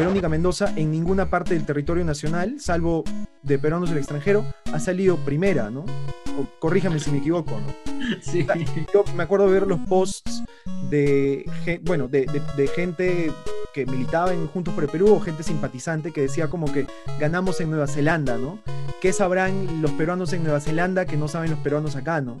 Verónica Mendoza en ninguna parte del territorio nacional, salvo de peruanos del extranjero, ha salido primera, ¿no? corríjame si me equivoco, ¿no? Sí. Yo me acuerdo de ver los posts de, bueno, de, de, gente que militaba en Juntos por el Perú o gente simpatizante que decía como que ganamos en Nueva Zelanda, ¿no? ¿Qué sabrán los peruanos en Nueva Zelanda que no saben los peruanos acá, ¿no?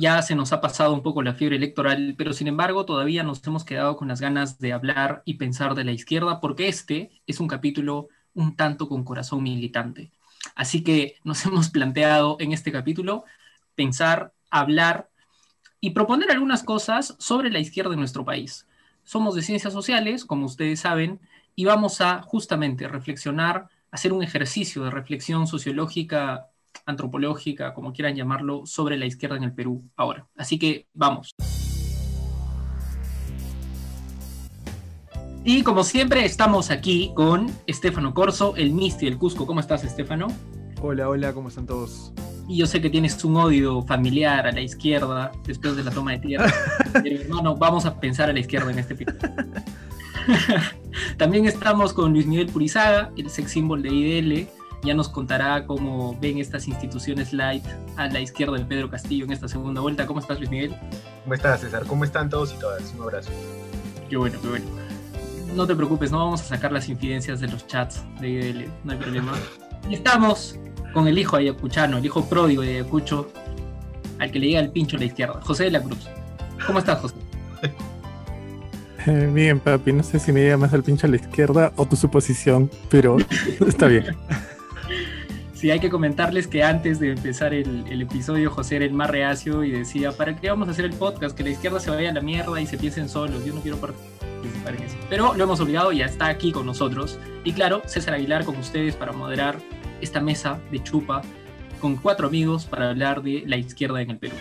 Ya se nos ha pasado un poco la fiebre electoral, pero sin embargo todavía nos hemos quedado con las ganas de hablar y pensar de la izquierda porque este es un capítulo un tanto con corazón militante. Así que nos hemos planteado en este capítulo pensar, hablar y proponer algunas cosas sobre la izquierda en nuestro país. Somos de ciencias sociales, como ustedes saben, y vamos a justamente reflexionar, hacer un ejercicio de reflexión sociológica, antropológica, como quieran llamarlo, sobre la izquierda en el Perú ahora. Así que vamos. Y como siempre, estamos aquí con Estefano Corso, el Misti del Cusco. ¿Cómo estás, Estefano? Hola, hola, ¿cómo están todos? Y yo sé que tienes un odio familiar a la izquierda después de la toma de tierra. Pero hermano, vamos a pensar a la izquierda en este episodio. También estamos con Luis Miguel Purizaga, el sex symbol de IDL. Ya nos contará cómo ven estas instituciones light a la izquierda de Pedro Castillo en esta segunda vuelta. ¿Cómo estás, Luis Miguel? ¿Cómo estás, César? ¿Cómo están todos y todas? Un abrazo. Qué bueno, qué bueno no te preocupes, no vamos a sacar las infidencias de los chats de IDL, no hay problema. Y estamos con el hijo ayacuchano, el hijo pródigo de Ayacucho, al que le llega el pincho a la izquierda, José de la Cruz. ¿Cómo estás, José? Eh, bien, papi, no sé si me llega más al pincho a la izquierda o tu suposición, pero está bien. Sí, hay que comentarles que antes de empezar el, episodio, José era el más reacio y decía, ¿para qué vamos a hacer el podcast? Que la izquierda se vaya a la mierda y se piensen solos. Yo no quiero participar pero lo hemos olvidado y ya está aquí con nosotros. Y claro, César Aguilar con ustedes para moderar esta mesa de chupa con cuatro amigos para hablar de la izquierda en el Perú.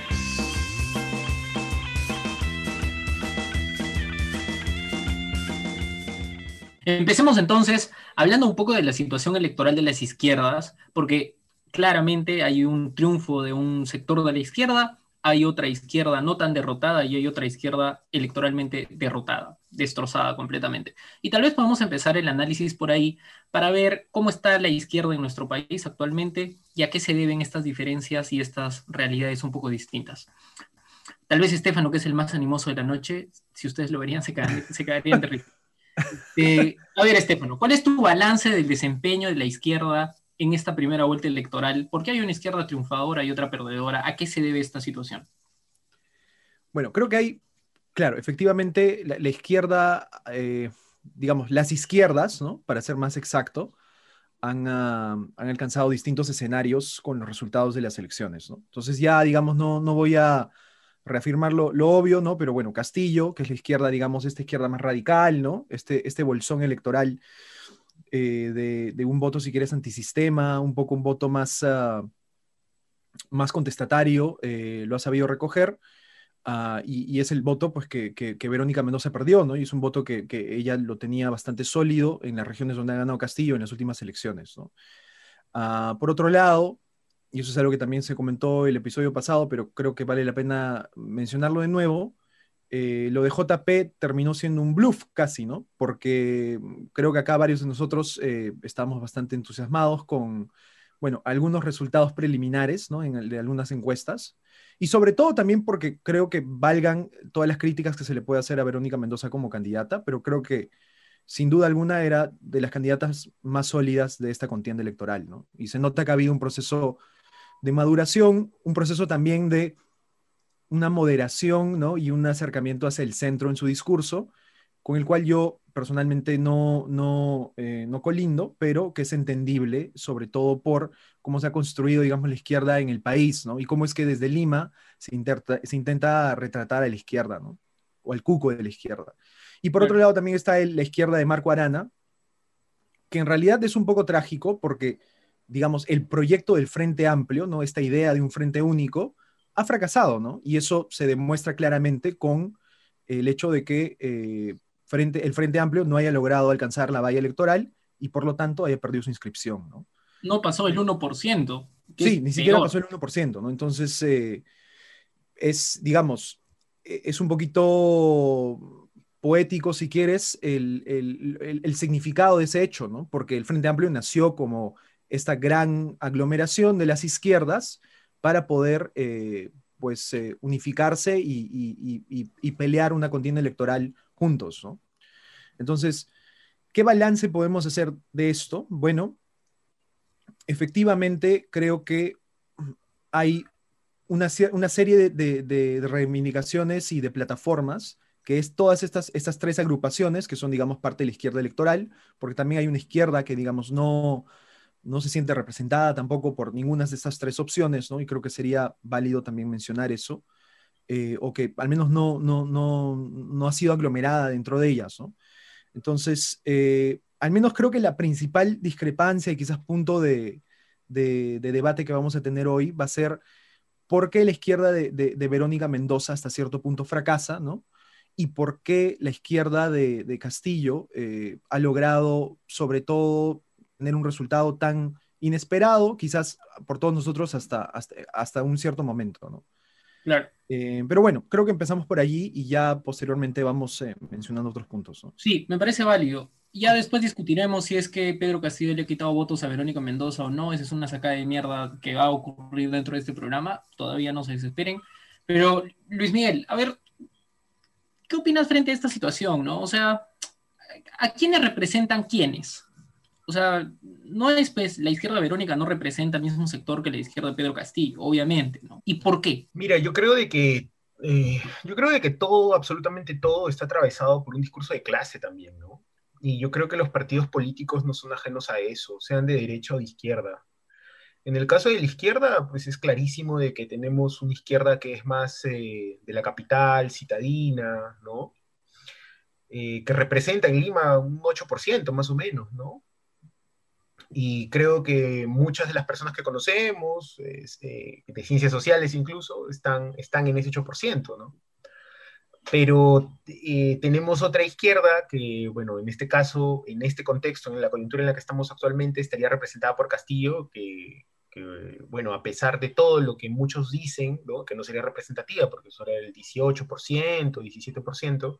Empecemos entonces hablando un poco de la situación electoral de las izquierdas, porque claramente hay un triunfo de un sector de la izquierda hay otra izquierda no tan derrotada y hay otra izquierda electoralmente derrotada, destrozada completamente. Y tal vez podamos empezar el análisis por ahí para ver cómo está la izquierda en nuestro país actualmente y a qué se deben estas diferencias y estas realidades un poco distintas. Tal vez Estefano, que es el más animoso de la noche, si ustedes lo verían, se, caerían de risa. Eh, a ver, Estefano, ¿cuál es tu balance del desempeño de la izquierda en esta primera vuelta electoral? ¿Por qué hay una izquierda triunfadora y otra perdedora? ¿A qué se debe esta situación? Bueno, creo que hay, claro, efectivamente, la, izquierda, eh, digamos, las izquierdas, ¿no? Para ser más exacto, han, ah, han, alcanzado distintos escenarios con los resultados de las elecciones, ¿no? Entonces ya, digamos, no, no voy a reafirmar lo, lo, obvio, ¿no? Pero bueno, Castillo, que es la izquierda, digamos, esta izquierda más radical, ¿no? Este, este bolsón electoral eh, de, un voto, si quieres, antisistema, un poco un voto más, ah, más contestatario, eh, lo ha sabido recoger. Ah, y, es el voto pues, que, que, Verónica Mendoza perdió, ¿no? Y es un voto que, ella lo tenía bastante sólido en las regiones donde ha ganado Castillo en las últimas elecciones, ¿no? Ah, por otro lado, y eso es algo que también se comentó el episodio pasado, pero creo que vale la pena mencionarlo de nuevo, eh, lo de JP terminó siendo un bluff casi, ¿no? Porque creo que acá varios de nosotros eh, estamos bastante entusiasmados con, bueno, algunos resultados preliminares, ¿no? En de algunas encuestas. Y sobre todo también porque creo que valgan todas las críticas que se le puede hacer a Verónica Mendoza como candidata, pero creo que sin duda alguna era de las candidatas más sólidas de esta contienda electoral, ¿no? Y se nota que ha habido un proceso de maduración, un proceso también de una moderación ¿no? y un acercamiento hacia el centro en su discurso, con el cual yo personalmente no, no, eh, no colindo, pero que es entendible, sobre todo por cómo se ha construido, digamos, la izquierda en el país, ¿no? Y cómo es que desde Lima se, se intenta retratar a la izquierda, ¿no? O al cuco de la izquierda. Y por otro lado también está el- la izquierda de Marco Arana, que en realidad es un poco trágico porque, digamos, el proyecto del Frente Amplio, ¿no? Esta idea de un Frente Único, ha fracasado, ¿no? Y eso se demuestra claramente con el hecho de que eh, frente, el Frente Amplio no haya logrado alcanzar la valla electoral y por lo tanto haya perdido su inscripción, ¿no? No pasó el 1%. que Sí, ni siquiera peor. pasó el 1%, ¿no? Entonces, eh, es, digamos, eh, es un poquito poético, si quieres, el, el- el- el significado de ese hecho, ¿no? Porque el Frente Amplio nació como esta gran aglomeración de las izquierdas para poder, eh, pues, eh, unificarse y, pelear una contienda electoral juntos, ¿no? Entonces, ¿qué balance podemos hacer de esto? Bueno, efectivamente creo que hay una, una serie de- de reivindicaciones y de plataformas, que es todas estas, estas tres agrupaciones que son, digamos, parte de la izquierda electoral, porque también hay una izquierda que, digamos, no, no se siente representada tampoco por ninguna de estas tres opciones, ¿no? Y creo que sería válido también mencionar eso, eh, o que al menos no, no, no, no ha sido aglomerada dentro de ellas, ¿no? Entonces, eh, al menos creo que la principal discrepancia y quizás punto de, de- de debate que vamos a tener hoy va a ser por qué la izquierda de, de- de Verónica Mendoza hasta cierto punto fracasa, ¿no? Y por qué la izquierda de, de Castillo eh, ha logrado, sobre todo, tener un resultado tan inesperado, quizás por todos nosotros hasta, hasta, hasta un cierto momento, ¿no? Claro. Eh, pero bueno, creo que empezamos por allí y ya posteriormente vamos eh, mencionando otros puntos, ¿no? Sí, me parece válido. Ya después discutiremos si es que Pedro Castillo le ha quitado votos a Verónica Mendoza o no. Esa es una sacada de mierda que va a ocurrir dentro de este programa. Todavía no se desesperen. Pero, Luis Miguel, a ver, ¿qué opinas frente a esta situación, no? O sea, ¿a quiénes representan quiénes? O sea, no es, pues, la izquierda Verónica no representa el mismo sector que la izquierda de Pedro Castillo, obviamente, ¿no? ¿Y por qué? Mira, yo creo de que eh, yo creo de que todo, absolutamente todo, está atravesado por un discurso de clase también, ¿no? Y yo creo que los partidos políticos no son ajenos a eso, sean de derecha o de izquierda. En el caso de la izquierda, pues es clarísimo de que tenemos una izquierda que es más eh, de la capital, citadina, ¿no? Eh, que representa en Lima un 8% más o menos, ¿no? Y creo que muchas de las personas que conocemos, este, de ciencias sociales incluso, están, están en ese 8%, ¿no? Pero eh, tenemos otra izquierda que, bueno, en este caso, en este contexto, en la coyuntura en la que estamos actualmente, estaría representada por Castillo, que, que bueno, a pesar de todo lo que muchos dicen, ¿no? que no sería representativa, porque eso era el 18%, 17%,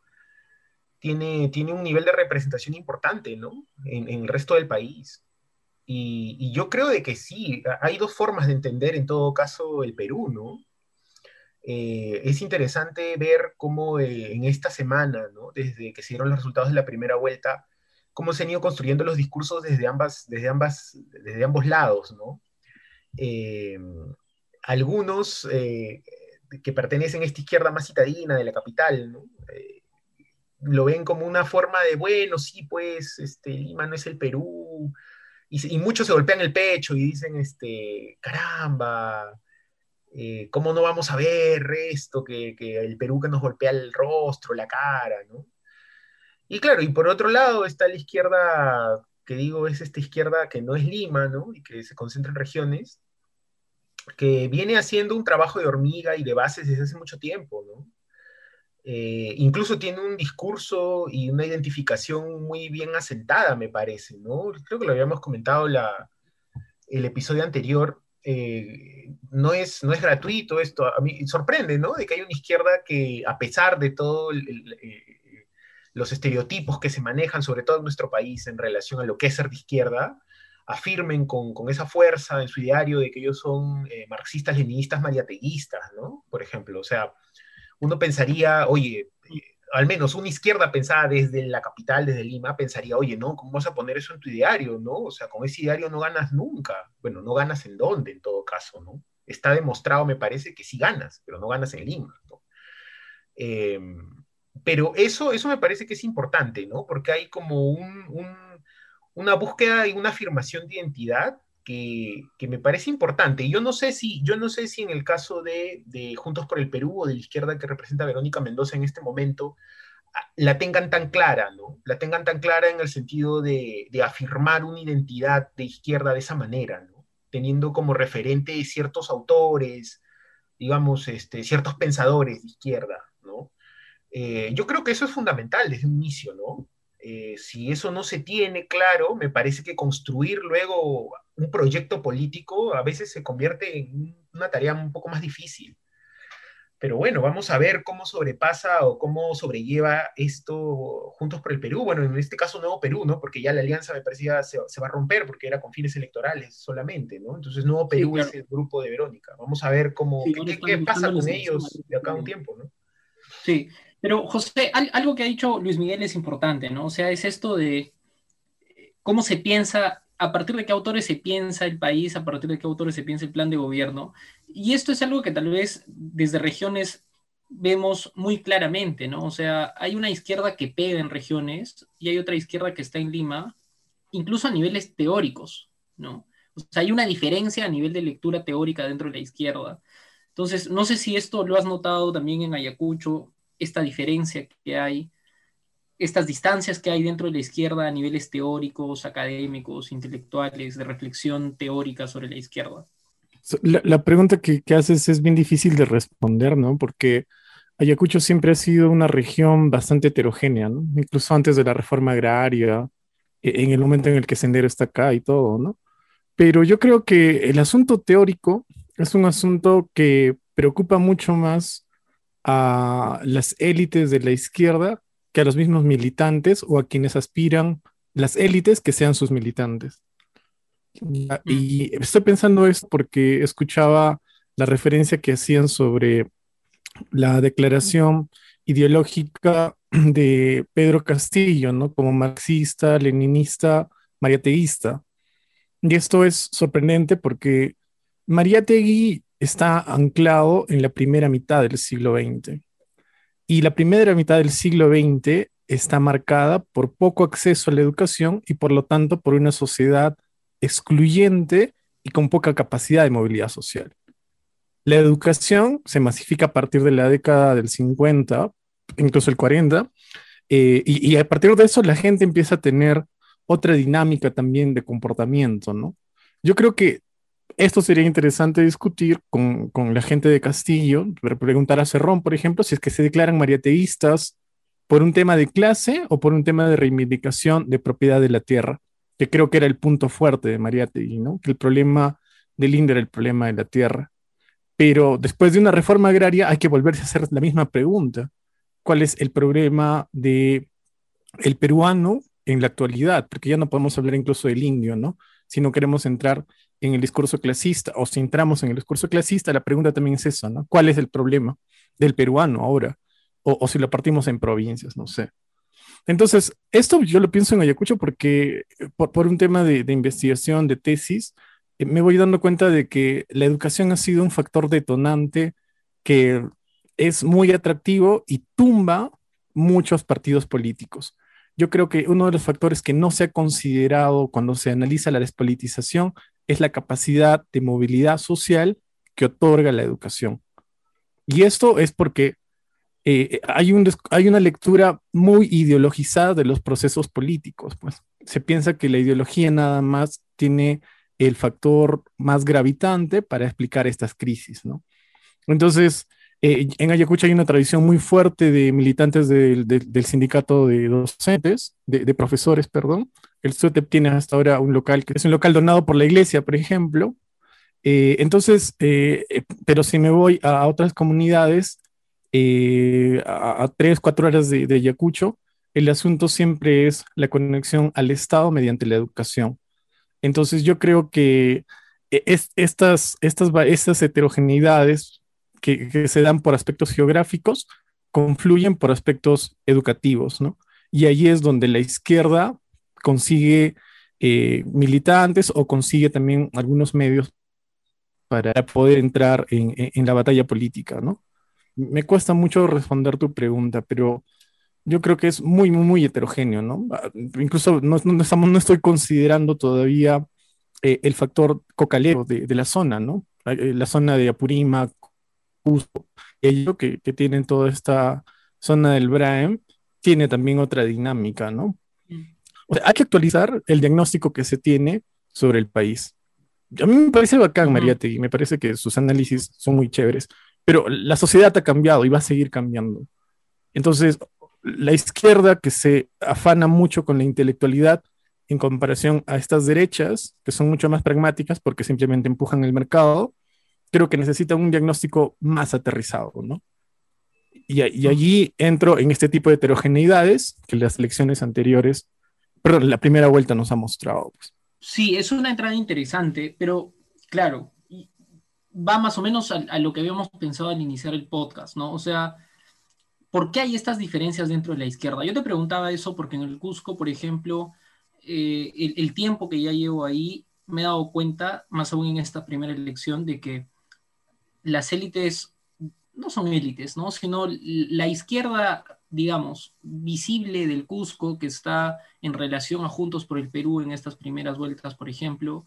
tiene, tiene un nivel de representación importante, ¿no? En, en el resto del país. Y, yo creo de que sí, hay dos formas de entender en todo caso el Perú, ¿no? Eh, es interesante ver cómo eh, en esta semana, ¿no? desde que se dieron los resultados de la primera vuelta, cómo se han ido construyendo los discursos desde, ambas, desde, ambas, desde ambos lados, ¿no? Eh, algunos que pertenecen a esta izquierda más citadina de la capital, lo ven como una forma de, bueno, sí, pues, este, Lima no es el Perú, y, muchos se golpean el pecho y dicen, este, caramba, eh, ¿cómo no vamos a ver esto? Que, que, el Perú que nos golpea el rostro, la cara, ¿no? Y claro, y por otro lado está la izquierda, que digo, es esta izquierda que no es Lima, ¿no? Y que se concentra en regiones, que viene haciendo un trabajo de hormiga y de bases desde hace mucho tiempo, ¿no? Eh, incluso tiene un discurso y una identificación muy bien asentada, me parece, ¿no? Creo que lo habíamos comentado la, el episodio anterior. Eh, no, es, no es gratuito esto. A mí sorprende, ¿no? De que hay una izquierda que, a pesar de todos eh, los estereotipos que se manejan, sobre todo en nuestro país, en relación a lo que es ser de izquierda, afirmen con, esa fuerza en su diario de que ellos son marxistas, leninistas, mariateguistas, ¿no? Por ejemplo, o sea, uno pensaría, oye, al menos una izquierda pensada desde la capital, desde Lima, pensaría, oye, ¿no? ¿Cómo vas a poner eso en tu diario, no? O sea, con ese diario no ganas nunca. Bueno, no ganas en dónde, en todo caso, ¿no? Está demostrado, me parece, que sí ganas, pero no ganas en Lima. Eh, pero eso, eso me parece que es importante, ¿no? Porque hay como un, una búsqueda y una afirmación de identidad que, me parece importante. Yo no sé si, yo no sé si en el caso de, de, Juntos por el Perú o de la izquierda que representa Verónica Mendoza en este momento la tengan tan clara, ¿no? La tengan tan clara en el sentido de, de afirmar una identidad de izquierda de esa manera, ¿no? Teniendo como referente ciertos autores, digamos, este, ciertos pensadores de izquierda, ¿no? Eh, yo creo que eso es fundamental desde un inicio, ¿no? Eh, si eso no se tiene claro, me parece que construir luego un proyecto político a veces se convierte en una tarea un poco más difícil. Pero bueno, vamos a ver cómo sobrepasa o cómo sobrelleva esto Juntos por el Perú. Bueno, en este caso Nuevo Perú, ¿no? Porque ya la alianza me parecía se, se va a romper porque era con fines electorales solamente, ¿no? Entonces Nuevo Perú claro. es el grupo de Verónica. Vamos a ver cómo, Sí, qué, qué- pasa con los ellos de acá a un tiempo, ¿no? Sí, pero José, al- algo que ha dicho Luis Miguel es importante, ¿no? O sea, es esto de eh, cómo se piensa, a partir de qué autores se piensa el país, a partir de qué autores se piensa el plan de gobierno. Y esto es algo que tal vez desde regiones vemos muy claramente, ¿no? O sea, hay una izquierda que pega en regiones y hay otra izquierda que está en Lima, incluso a niveles teóricos, ¿no? O sea, hay una diferencia a nivel de lectura teórica dentro de la izquierda. Entonces, no sé si esto lo has notado también en Ayacucho, esta diferencia que hay, estas distancias que hay dentro de la izquierda a niveles teóricos, académicos, intelectuales, de reflexión teórica sobre la izquierda. La pregunta que, que haces es bien difícil de responder, ¿no? Porque Ayacucho siempre ha sido una región bastante heterogénea, ¿no? Incluso antes de la reforma agraria, e- en el momento en el que Sendero está acá y todo, ¿no? Pero yo creo que el asunto teórico es un asunto que preocupa mucho más a las élites de la izquierda que a los mismos militantes o a quienes aspiran las élites que sean sus militantes. Ya, Y estoy pensando esto porque escuchaba la referencia que hacían sobre la declaración ideológica de Pedro Castillo, ¿no? Como marxista, leninista, mariateísta. Y esto es sorprendente porque Mariátegui está anclado en la primera mitad del siglo XX. Y la primera mitad del siglo XX está marcada por poco acceso a la educación y por lo tanto por una sociedad excluyente y con poca capacidad de movilidad social. La educación se masifica a partir de la década del 50, incluso el 40, eh, y, y a partir de eso la gente empieza a tener otra dinámica también de comportamiento, ¿no? Yo creo que esto sería interesante discutir con, con la gente de Castillo, pre- preguntar a Cerrón, por ejemplo, si es que se declaran mariateístas por un tema de clase o por un tema de reivindicación de propiedad de la tierra, que creo que era el punto fuerte de Mariátegui, ¿no? Que el problema del INDE era el problema de la tierra. Pero después de una reforma agraria hay que volverse a hacer la misma pregunta. ¿Cuál es el problema de el peruano en la actualidad? Porque ya no podemos hablar incluso del indio, ¿no? Si no queremos entrar en el discurso clasista o si entramos en el discurso clasista, la pregunta también es esa, ¿no? ¿Cuál es el problema del peruano ahora? O, o si lo partimos en provincias, no sé. Entonces, esto yo lo pienso en Ayacucho porque eh, por, por un tema de, de investigación, de tesis, eh, me voy dando cuenta de que la educación ha sido un factor detonante que es muy atractivo y tumba muchos partidos políticos. Yo creo que uno de los factores que no se ha considerado cuando se analiza la despolitización es la capacidad de movilidad social que otorga la educación. Y esto es porque eh, hay, un hay una lectura muy ideologizada de los procesos políticos. Pues. Se piensa que la ideología nada más tiene el factor más gravitante para explicar estas crisis, ¿no? Entonces, eh, en Ayacucho hay una tradición muy fuerte de militantes del sindicato de docentes, de, de profesores, perdón. El SUTEP tiene hasta ahora un local que es un local donado por la iglesia, por ejemplo. Eh, entonces, eh, eh, pero si me voy a, otras comunidades, a, tres, cuatro horas de, de Ayacucho, el asunto siempre es la conexión al Estado mediante la educación. Entonces, yo creo que es, estas, estas, estas heterogeneidades que, que se dan por aspectos geográficos confluyen por aspectos educativos, ¿no? Y ahí es donde la izquierda consigue eh, militantes o consigue también algunos medios para poder entrar en, la batalla política, ¿no? Me cuesta mucho responder tu pregunta, pero yo creo que es muy, muy, muy heterogéneo, ¿no? Ah, Incluso no, estamos, no estoy considerando todavía eh, el factor cocalero de, la zona, ¿no? Eh, La zona de Apurímac, Cusco, ello que, que tienen toda esta zona del Braem, tiene también otra dinámica, ¿no? O sea, hay que actualizar el diagnóstico que se tiene sobre el país. A mí me parece bacán, Mariate, y me parece que sus análisis son muy chéveres, pero la sociedad ha cambiado y va a seguir cambiando. Entonces, la izquierda que se afana mucho con la intelectualidad en comparación a estas derechas, que son mucho más pragmáticas porque simplemente empujan el mercado, creo que necesita un diagnóstico más aterrizado, ¿no? Y, y, allí entro en este tipo de heterogeneidades que las elecciones anteriores, perdón, la primera vuelta nos ha mostrado. Pues. Sí, es una entrada interesante, pero claro, va más o menos a, lo que habíamos pensado al iniciar el podcast, ¿no? O sea, ¿por qué hay estas diferencias dentro de la izquierda? Yo te preguntaba eso porque en el Cusco, por ejemplo, eh, el, el, tiempo que ya llevo ahí, me he dado cuenta, más aún en esta primera elección, de que las élites no son élites, ¿no? Sino la izquierda, digamos, visible del Cusco, que está en relación a Juntos por el Perú en estas primeras vueltas, por ejemplo,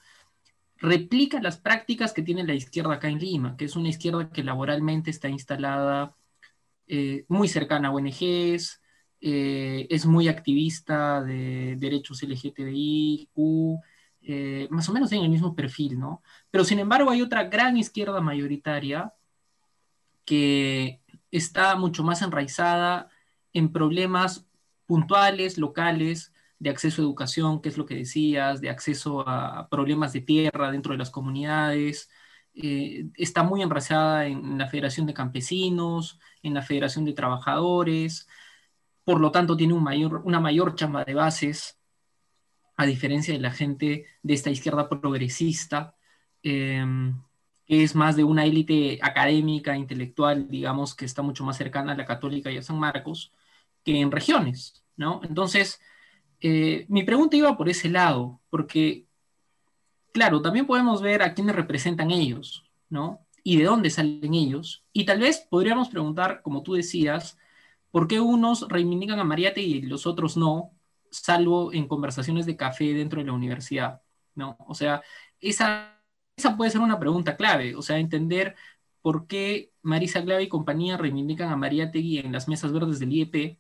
replica las prácticas que tiene la izquierda acá en Lima, que es una izquierda que laboralmente está instalada eh, muy cercana a ONGs, eh, es muy activista de derechos LGTBI, eh, más o menos en el mismo perfil, ¿no? Pero sin embargo hay otra gran izquierda mayoritaria que está mucho más enraizada en problemas puntuales, locales, de acceso a educación, que es lo que decías, de acceso a problemas de tierra dentro de las comunidades. Eh, está muy enraizada en la Federación de Campesinos, en la Federación de Trabajadores, por lo tanto tiene un mayor, una mayor chamba de bases, a diferencia de la gente de esta izquierda progresista. Eh, es más de una élite académica, intelectual, digamos, que está mucho más cercana a la católica y a San Marcos, que en regiones, ¿no? Entonces, eh, mi pregunta iba por ese lado, porque, claro, también podemos ver a quiénes representan ellos, ¿no? Y de dónde salen ellos. Y tal vez podríamos preguntar, como tú decías, ¿por qué unos reivindican a Mariate y los otros no, salvo en conversaciones de café dentro de la universidad, ¿no? O sea, esa esa puede ser una pregunta clave, o sea, entender por qué Marisa Clave y compañía reivindican a María Tegui en las mesas verdes del IEP,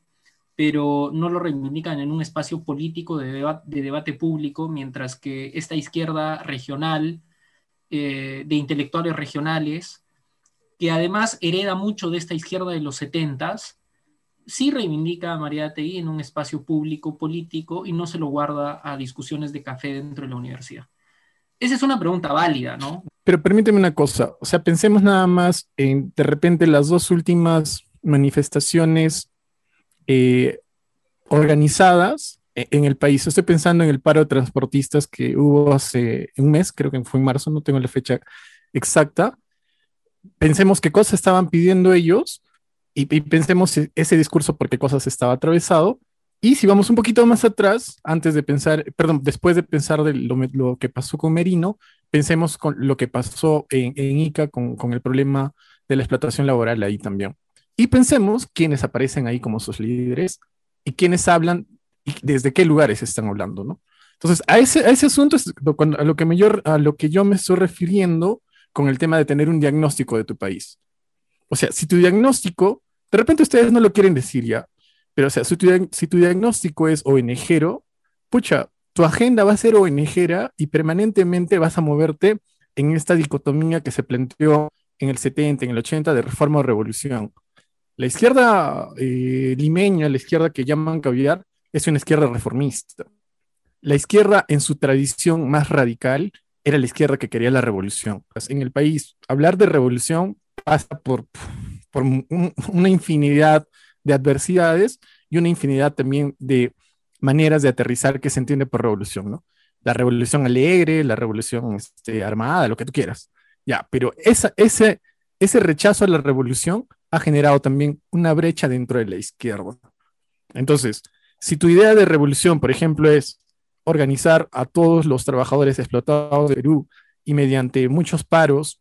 pero no lo reivindican en un espacio político de, debate público, mientras que esta izquierda regional, eh, de intelectuales regionales, que además hereda mucho de esta izquierda de los setentas, sí reivindica a María Tegui en un espacio público político y no se lo guarda a discusiones de café dentro de la universidad. Esa es una pregunta válida, ¿no? Pero permíteme una cosa, o sea, pensemos nada más en de repente las dos últimas manifestaciones eh, organizadas e-, en el país. Estoy pensando en el paro de transportistas que hubo hace un mes, creo que fue en marzo, no tengo la fecha exacta. Pensemos qué cosas estaban pidiendo ellos y, y pensemos e-, ese discurso por qué cosas estaba atravesado y si vamos un poquito más atrás, antes de pensar, perdón, después de pensar de lo, que pasó con Merino, pensemos con lo que pasó en, ICA con, el problema de la explotación laboral ahí también. Y pensemos quiénes aparecen ahí como sus líderes y quiénes hablan y desde qué lugares están hablando, ¿no? Entonces, a ese, a ese asunto es a lo, que me a lo que yo me estoy refiriendo con el tema de tener un diagnóstico de tu país. O sea, si tu diagnóstico, de repente ustedes no lo quieren decir ya, pero, o sea, si tu, diagnóstico es ONGero, pucha, tu agenda va a ser ONGera y permanentemente vas a moverte en esta dicotomía que se planteó en el 70, en el 80 de reforma o revolución. La izquierda eh, limeña, la izquierda que llaman caviar, es una izquierda reformista. La izquierda en su tradición más radical era la izquierda que quería la revolución. Pues, en el país, hablar de revolución pasa por, por una infinidad de adversidades y una infinidad también de maneras de aterrizar que se entiende por revolución, ¿no? La revolución alegre, la revolución este, armada, lo que tú quieras. Ya, pero esa, ese, ese rechazo a la revolución ha generado también una brecha dentro de la izquierda. Entonces, si tu idea de revolución, por ejemplo, es organizar a todos los trabajadores explotados de Perú y mediante muchos paros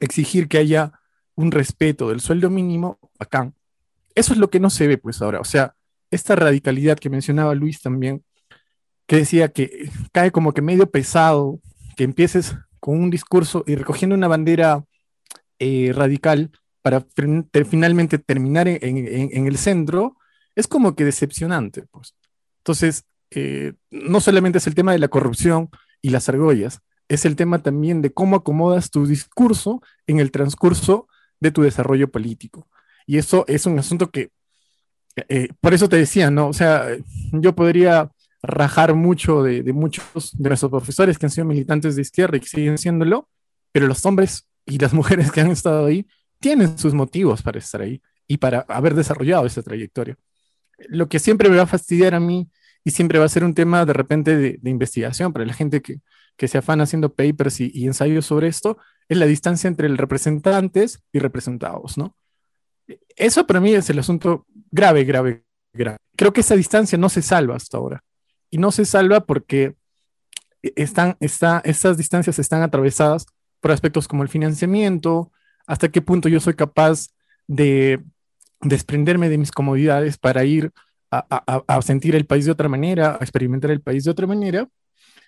exigir que haya un respeto del sueldo mínimo, acá eso es lo que no se ve pues ahora. O sea, esta radicalidad que mencionaba Luis también, que decía que cae como que medio pesado, que empieces con un discurso y recogiendo una bandera eh, radical para finalmente terminar en, el centro, es como que decepcionante, pues. Entonces, eh, no solamente es el tema de la corrupción y las argollas, es el tema también de cómo acomodas tu discurso en el transcurso de tu desarrollo político. Y eso es un asunto que, eh, por eso te decía, ¿no? O sea, yo podría rajar mucho de, muchos de nuestros profesores que han sido militantes de izquierda y que siguen siéndolo, pero los hombres y las mujeres que han estado ahí tienen sus motivos para estar ahí y para haber desarrollado esa trayectoria. Lo que siempre me va a fastidiar a mí y siempre va a ser un tema de repente de, investigación para la gente que, que se afana haciendo papers y, ensayos sobre esto, es la distancia entre representantes y representados, ¿no? Eso para mí es el asunto grave, grave, grave. Creo que esa distancia no se salva hasta ahora. Y no se salva porque están, está, estas distancias están atravesadas por aspectos como el financiamiento, hasta qué punto yo soy capaz de desprenderme de mis comodidades para ir a, sentir el país de otra manera, a experimentar el país de otra manera.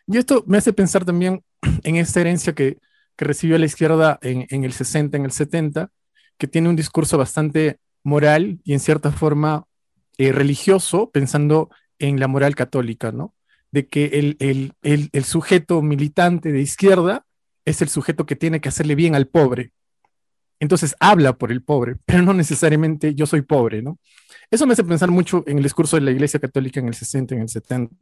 Y esto me hace pensar también en esta herencia que, que recibió la izquierda en, el 60, en el 70, que tiene un discurso bastante moral y en cierta forma eh, religioso, pensando en la moral católica, ¿no? De que el, el, el, el, sujeto militante de izquierda es el sujeto que tiene que hacerle bien al pobre. Entonces habla por el pobre, pero no necesariamente yo soy pobre, ¿no? Eso me hace pensar mucho en el discurso de la Iglesia Católica en el 60, en el 70.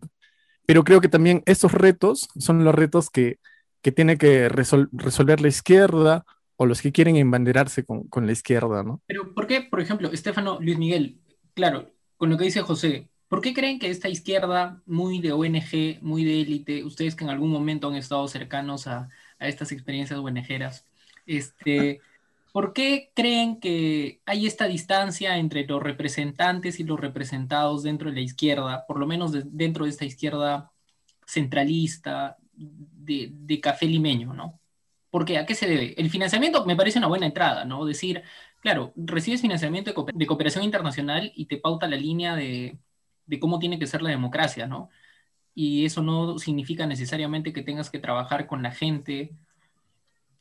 Pero creo que también estos retos son los retos que, que tiene que resolver la izquierda o los que quieren embanderarse con, con la izquierda, ¿no? Pero ¿por qué, por ejemplo, Estefano Luis Miguel, claro, con lo que dice José, ¿Por qué creen que esta izquierda, muy de ONG, muy de élite, ustedes que en algún momento han estado cercanos a, a estas experiencias ONGeras, este, ¿por qué creen que hay esta distancia entre los representantes y los representados dentro de la izquierda, por lo menos dentro de esta izquierda centralista de, de café limeño, ¿no? ¿Por qué? ¿A qué se debe? El financiamiento me parece una buena entrada, ¿no? Decir, claro, recibes financiamiento de cooperación internacional y te pauta la línea de, de cómo tiene que ser la democracia, ¿no? Y eso no significa necesariamente que tengas que trabajar con la gente,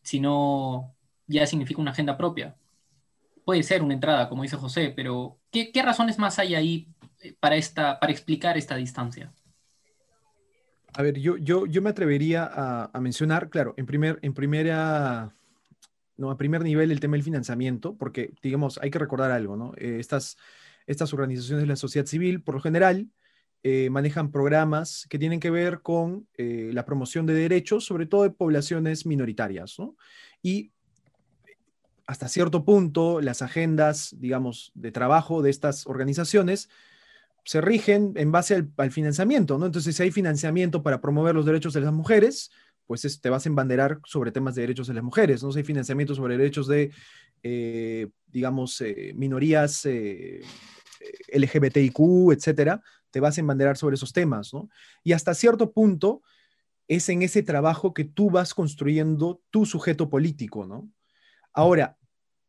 sino ya significa una agenda propia. Puede ser una entrada, como dice José, pero ¿qué, razones más hay ahí eh, para, esta, para explicar esta distancia? A ver, yo, yo, yo me atrevería a, mencionar, claro, en, primer, en primera, no, a primer nivel el tema del financiamiento, porque, digamos, hay que recordar algo, ¿no? Eh, estas estas organizaciones de la sociedad civil, por lo general, eh, manejan programas que tienen que ver con eh, la promoción de derechos, sobre todo de poblaciones minoritarias. Y hasta cierto punto, las agendas, digamos, de trabajo de estas organizaciones se rigen en base al, financiamiento, ¿no? Entonces, si hay financiamiento para promover los derechos de las mujeres, pues te vas a embanderar sobre temas de derechos de las mujeres, ¿no? Si hay financiamiento sobre derechos de, eh, digamos, minorías LGBTIQ, etcétera, te vas a embanderar sobre esos temas, ¿no? Y hasta cierto punto es en ese trabajo que tú vas construyendo tu sujeto político, ¿no? Ahora,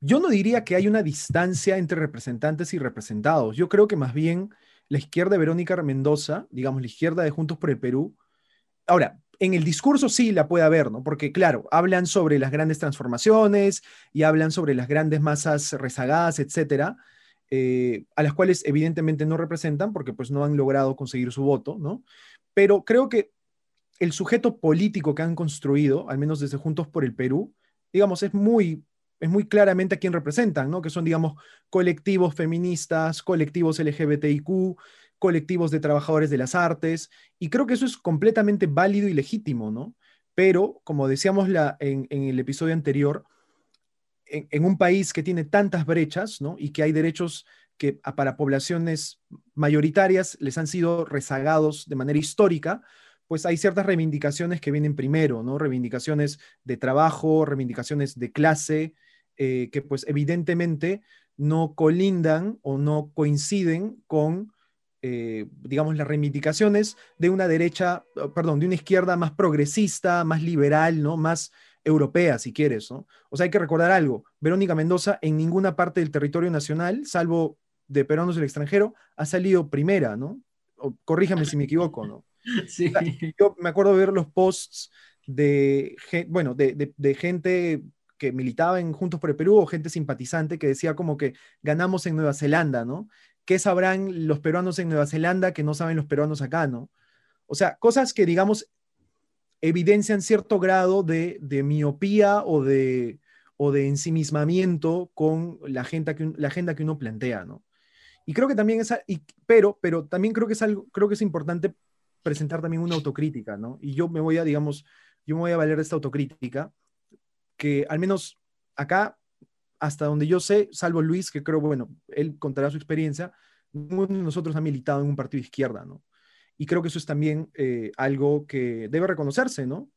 yo no diría que hay una distancia entre representantes y representados. Yo creo que más bien la izquierda de Verónica Mendoza, digamos, la izquierda de Juntos por el Perú, ahora, en el discurso sí la puede haber, ¿no? Porque, claro, hablan sobre las grandes transformaciones y hablan sobre las grandes masas rezagadas, etcétera, eh, a las cuales evidentemente no representan porque pues no han logrado conseguir su voto, ¿no? Pero creo que el sujeto político que han construido, al menos desde Juntos por el Perú, digamos, es muy, es muy claramente a quien representan, ¿no? Que son, digamos, colectivos feministas, colectivos LGBTIQ, colectivos de trabajadores de las artes, y creo que eso es completamente válido y legítimo, ¿no? Pero, como decíamos en el episodio anterior, en, un país que tiene tantas brechas, ¿no? Y que hay derechos que para poblaciones mayoritarias les han sido rezagados de manera histórica, pues hay ciertas reivindicaciones que vienen primero, ¿no? Reivindicaciones de trabajo, reivindicaciones de clase, eh, que pues evidentemente no colindan o no coinciden con, eh, digamos, las reivindicaciones de una derecha, perdón, de una izquierda más progresista, más liberal, ¿no? Más europea, si quieres, ¿no? O sea, hay que recordar algo, Verónica Mendoza en ninguna parte del territorio nacional, salvo de peruanos del extranjero, ha salido primera, ¿no? corríjame si me equivoco, ¿no? Sí. yo me acuerdo de ver los posts de, bueno, de, de, gente que militaba en Juntos por el Perú o gente simpatizante que decía como que ganamos en Nueva Zelanda, ¿no? ¿qué sabrán los peruanos en Nueva Zelanda que no saben los peruanos acá, no? O sea, cosas que, digamos, evidencian cierto grado de, miopía o de, o de ensimismamiento con la agenda, que, la agenda que uno plantea, ¿no? Y creo que también es, y, pero, pero también creo que es algo, creo que es importante presentar también una autocrítica, ¿no? Y yo me voy a, digamos, yo me voy a valer de esta autocrítica, que al menos acá, hasta donde yo sé, salvo Luis, que creo, bueno, él contará su experiencia, ninguno de nosotros ha militado en un partido de izquierda, ¿no? Y creo que eso es también eh, algo que debe reconocerse, ¿no?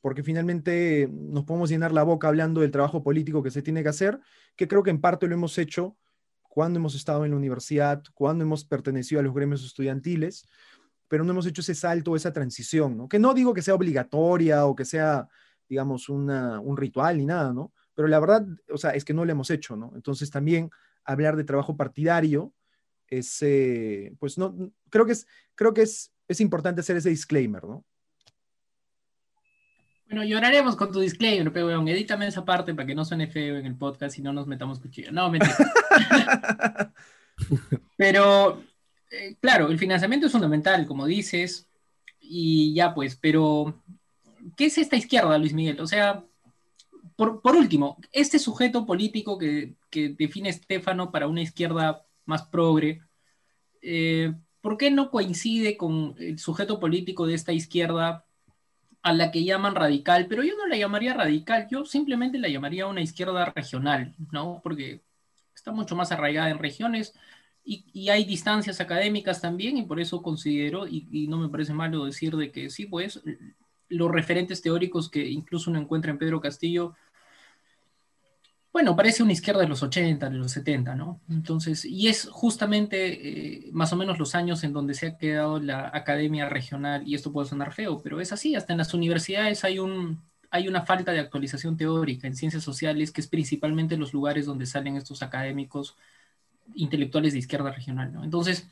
Porque finalmente nos podemos llenar la boca hablando del trabajo político que se tiene que hacer, que creo que en parte lo hemos hecho cuando hemos estado en la universidad, cuando hemos pertenecido a los gremios estudiantiles, pero no hemos hecho ese salto, esa transición, ¿no? Que no digo que sea obligatoria o que sea, digamos, un ritual ni nada, ¿no? Pero la verdad, o sea, es que no lo hemos hecho, ¿no? Entonces también hablar de trabajo partidario es, eh, pues no, creo que es, creo que es, es importante hacer ese disclaimer, ¿no? Bueno, lloraremos con tu disclaimer, pero bueno, edítame esa parte para que no suene feo en el podcast y no nos metamos cuchillo. No, mentira. pero eh, claro, el financiamiento es fundamental, como dices, y ya pues, pero ¿qué es esta izquierda, Luis Miguel? O sea, por, último, este sujeto político que, define Estefano para una izquierda más progre, eh, ¿por qué no coincide con el sujeto político de esta izquierda a la que llaman radical? Pero yo no la llamaría radical, yo simplemente la llamaría una izquierda regional, ¿no? Porque está mucho más arraigada en regiones y, hay distancias académicas también, y por eso considero, y, no me parece malo decir de que sí, pues los referentes teóricos que incluso uno encuentra en Pedro Castillo, bueno, parece una izquierda de los 80, de los 70, ¿no? Entonces, y es justamente eh, más o menos los años en donde se ha quedado la academia regional, y esto puede sonar feo, pero es así, hasta en las universidades hay un, hay una falta de actualización teórica en ciencias sociales, que es principalmente los lugares donde salen estos académicos intelectuales de izquierda regional. ¿no? Entonces,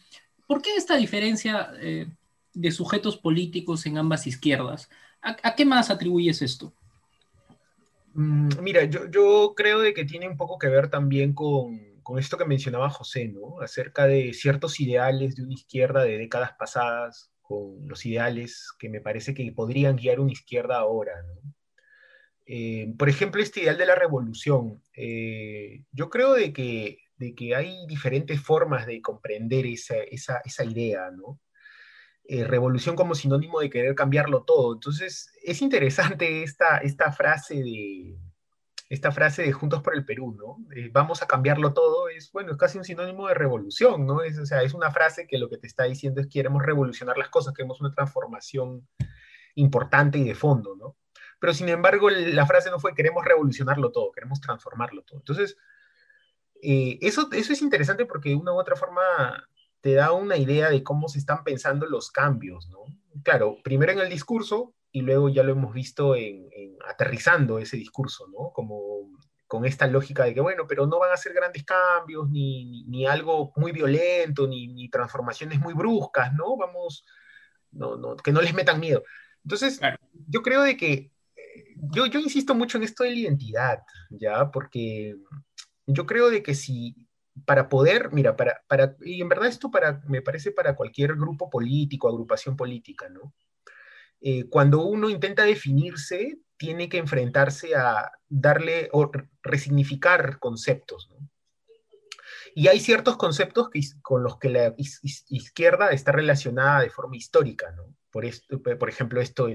¿por qué esta diferencia eh, de sujetos políticos en ambas izquierdas? ¿A, qué más atribuyes esto? Mm, mira, yo, creo de que tiene un poco que ver también con, con, esto que mencionaba José, ¿no? Acerca de ciertos ideales de una izquierda de décadas pasadas, con los ideales que me parece que podrían guiar una izquierda ahora, ¿no? Eh, por ejemplo, este ideal de la revolución. Eh, yo creo de que de que hay diferentes formas de comprender esa, esa, idea, ¿no? Eh, revolución como sinónimo de querer cambiarlo todo. Entonces, es interesante esta, esta frase de esta frase de Juntos por el Perú, ¿no? vamos a cambiarlo todo, es, bueno, es casi un sinónimo de revolución, ¿no? Es, o sea, es una frase que lo que te está diciendo es que queremos revolucionar las cosas, queremos una transformación importante y de fondo, ¿no? Pero sin embargo, la frase no fue queremos revolucionarlo todo, queremos transformarlo todo. Entonces, eh, eso, eso es interesante porque de una u otra forma te da una idea de cómo se están pensando los cambios, ¿no? Claro, primero en el discurso y luego ya lo hemos visto en, aterrizando ese discurso, ¿no? Como con esta lógica de que, bueno, pero no van a ser grandes cambios, ni, ni, algo muy violento, ni, ni, transformaciones muy bruscas, ¿no? Vamos, no, no, que no les metan miedo. Entonces, yo creo de que, eh, yo, yo insisto mucho en esto de la identidad, ¿ya? Porque yo creo de que si para poder, mira, para, para, y en verdad esto para, me parece para cualquier grupo político, agrupación política, ¿no? Eh, cuando uno intenta definirse, tiene que enfrentarse a darle o resignificar conceptos, ¿no? Y hay ciertos conceptos que, con los que la izquierda está relacionada de forma histórica, ¿no? Por, esto, por ejemplo, esto,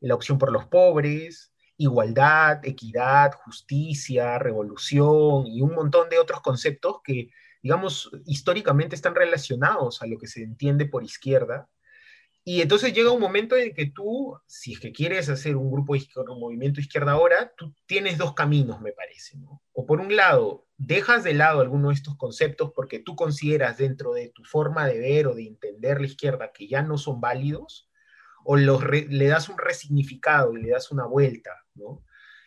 la opción por los pobres, igualdad, equidad, justicia, revolución y un montón de otros conceptos que, digamos, históricamente están relacionados a lo que se entiende por izquierda. Y entonces llega un momento en que tú, si es que quieres hacer un grupo un movimiento izquierda ahora, tú tienes dos caminos, me parece. O por un lado, dejas de lado alguno de estos conceptos porque tú consideras dentro de tu forma de ver o de entender la izquierda que ya no son válidos, o los le das un resignificado y le das una vuelta, ¿no?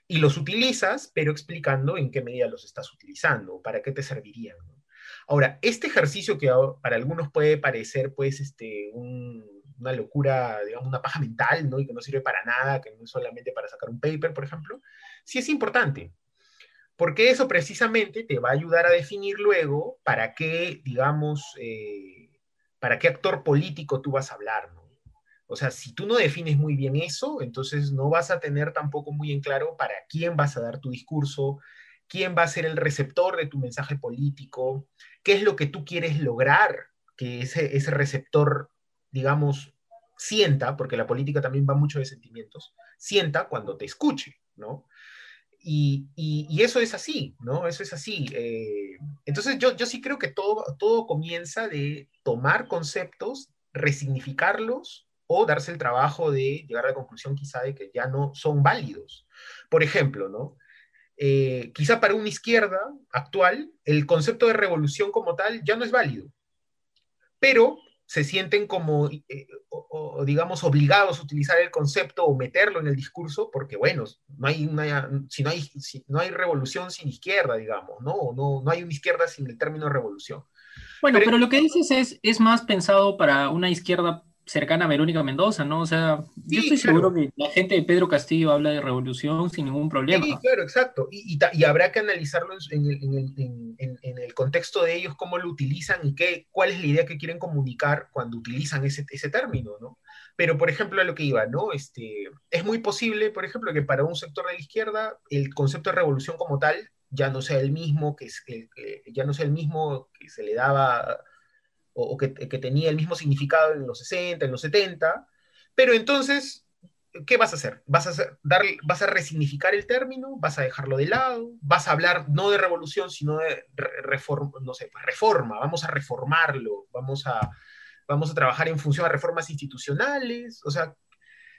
Y los utilizas, pero explicando en qué medida los estás utilizando, para qué te servirían. Ahora, este ejercicio que para algunos puede parecer, pues, este, una locura, digamos, una paja mental, ¿no? Y que no sirve para nada, que no es solamente para sacar un paper, por ejemplo, sí es importante. porque eso precisamente te va a ayudar a definir luego para qué, digamos, eh, para qué actor político tú vas a hablar, ¿no? O sea, si tú no defines muy bien eso, entonces no vas a tener tampoco muy en claro para quién vas a dar tu discurso, quién va a ser el receptor de tu mensaje político, qué es lo que tú quieres lograr que ese, ese receptor, digamos, sienta, porque la política también va mucho de sentimientos, sienta cuando te escuche, ¿no? Y, y, eso es así, ¿no? Eso es así. Eh, entonces yo, yo sí creo que todo, todo comienza de tomar conceptos, resignificarlos o darse el trabajo de llegar a la conclusión quizá de que ya no son válidos. Por ejemplo, ¿no? Eh, quizá para una izquierda actual, el concepto de revolución como tal ya no es válido, pero se sienten como, eh, o, digamos, obligados a utilizar el concepto o meterlo en el discurso, porque, bueno, no hay una, si no hay, si no hay revolución sin izquierda, digamos, ¿no? No, no hay una izquierda sin el término revolución. Bueno, pero, pero lo que dices es, es más pensado para una izquierda cercana a Verónica Mendoza, ¿no? O sea, yo estoy seguro que la gente de Pedro Castillo habla de revolución sin ningún problema. Sí, claro, exacto. Y, y, habrá que analizarlo en, en, en, en, el contexto de ellos, cómo lo utilizan y qué, cuál es la idea que quieren comunicar cuando utilizan ese, ese término, ¿no? Pero, por ejemplo, a lo que iba, ¿no? Este, es muy posible, por ejemplo, que para un sector de la izquierda el concepto de revolución como tal ya no sea el mismo que, que ya no sea el mismo que se le daba o, que, tenía el mismo significado en los 60, en los 70, pero entonces, ¿qué vas a hacer? ¿Vas a, hacer, vas a resignificar el término? ¿Vas a dejarlo de lado? ¿Vas a hablar no de revolución, sino de reforma, no sé, pues reforma? Vamos a reformarlo, vamos a, vamos a trabajar en función a reformas institucionales, o sea,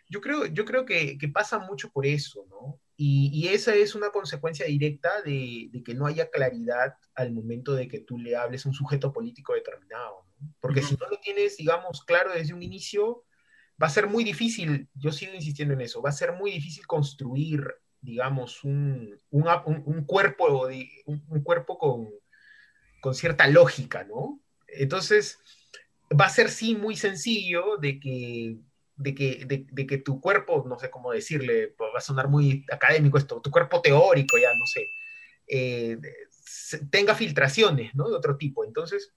yo creo, yo creo que, que pasa mucho por eso, ¿no? Y, esa es una consecuencia directa de, de, que no haya claridad al momento de que tú le hables a un sujeto político determinado. Porque si no lo tienes, digamos, claro desde un inicio, va a ser muy difícil, yo sigo insistiendo en eso, va a ser muy difícil construir, digamos, un, un, un cuerpo, de, un, cuerpo con, con cierta lógica, ¿no? Entonces, va a ser sí muy sencillo de que, de que, de, que tu cuerpo, no sé cómo decirle, va a sonar muy académico esto, tu cuerpo teórico, ya no sé, eh, tenga filtraciones, ¿no? De otro tipo. Entonces,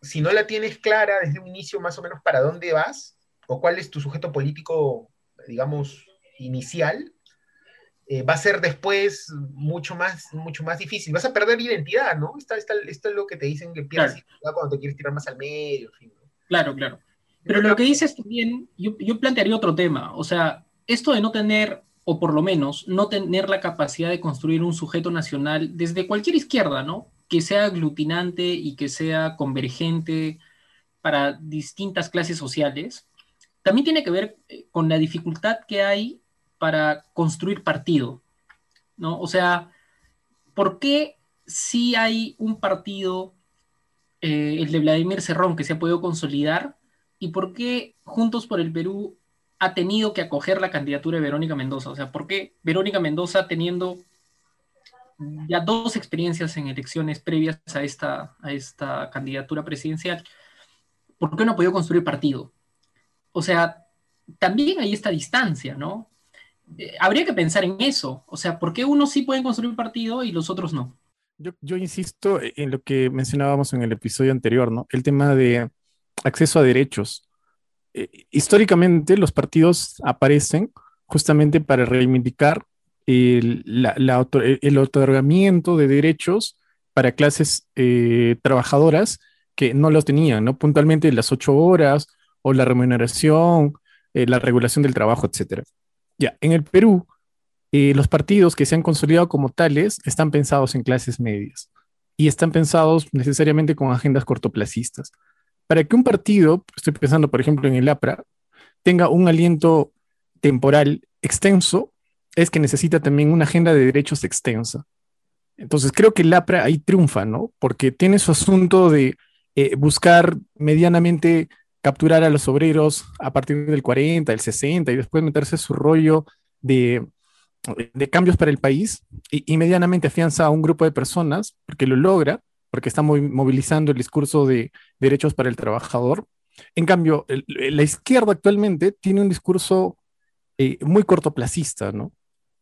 si no la tienes clara desde un inicio más o menos para dónde vas o cuál es tu sujeto político, digamos, inicial, eh, va a ser después mucho más, mucho más difícil. Vas a perder identidad, ¿no? Esto, es lo que te dicen que pierdes identidad cuando te quieres tirar más al medio. Claro, claro. Pero lo que dices también, yo, yo plantearía otro tema. O sea, esto de no tener, o por lo menos no tener la capacidad de construir un sujeto nacional desde cualquier izquierda, ¿no? Que sea aglutinante y que sea convergente para distintas clases sociales, también tiene que ver eh, con la dificultad que hay para construir partido, ¿no? O sea, ¿por qué si hay un partido, eh, el de Vladimir Cerrón, que se ha podido consolidar, y por qué Juntos por el Perú ha tenido que acoger la candidatura de Verónica Mendoza? O sea, ¿por qué Verónica Mendoza teniendo ya dos experiencias en elecciones previas a esta, a esta candidatura presidencial, ¿por qué no ha podido construir partido? O sea, también hay esta distancia, ¿no? Eh, habría que pensar en eso. O sea, ¿por qué unos sí pueden construir partido y los otros no? Yo, insisto en lo que mencionábamos en el episodio anterior, ¿no? El tema de acceso a derechos. Eh, históricamente los partidos aparecen justamente para reivindicar el, el otorgamiento de derechos para clases eh, trabajadoras que no los tenían, ¿no? Puntualmente las ocho horas o la remuneración, eh, la regulación del trabajo, etc. Ya, en el Perú, eh, los partidos que se han consolidado como tales están pensados en clases medias y están pensados necesariamente con agendas cortoplacistas. Para que un partido, estoy pensando por ejemplo en el APRA, tenga un aliento temporal extenso, es que necesita también una agenda de derechos extensa. Entonces creo que el APRA ahí triunfa, ¿no? Porque tiene su asunto de eh, buscar medianamente capturar a los obreros a partir del 40, del 60 y después meterse su rollo de, de cambios para el país y, medianamente afianza a un grupo de personas porque lo logra, porque está movilizando el discurso de derechos para el trabajador. En cambio, la izquierda actualmente tiene un discurso eh, muy cortoplacista, ¿no?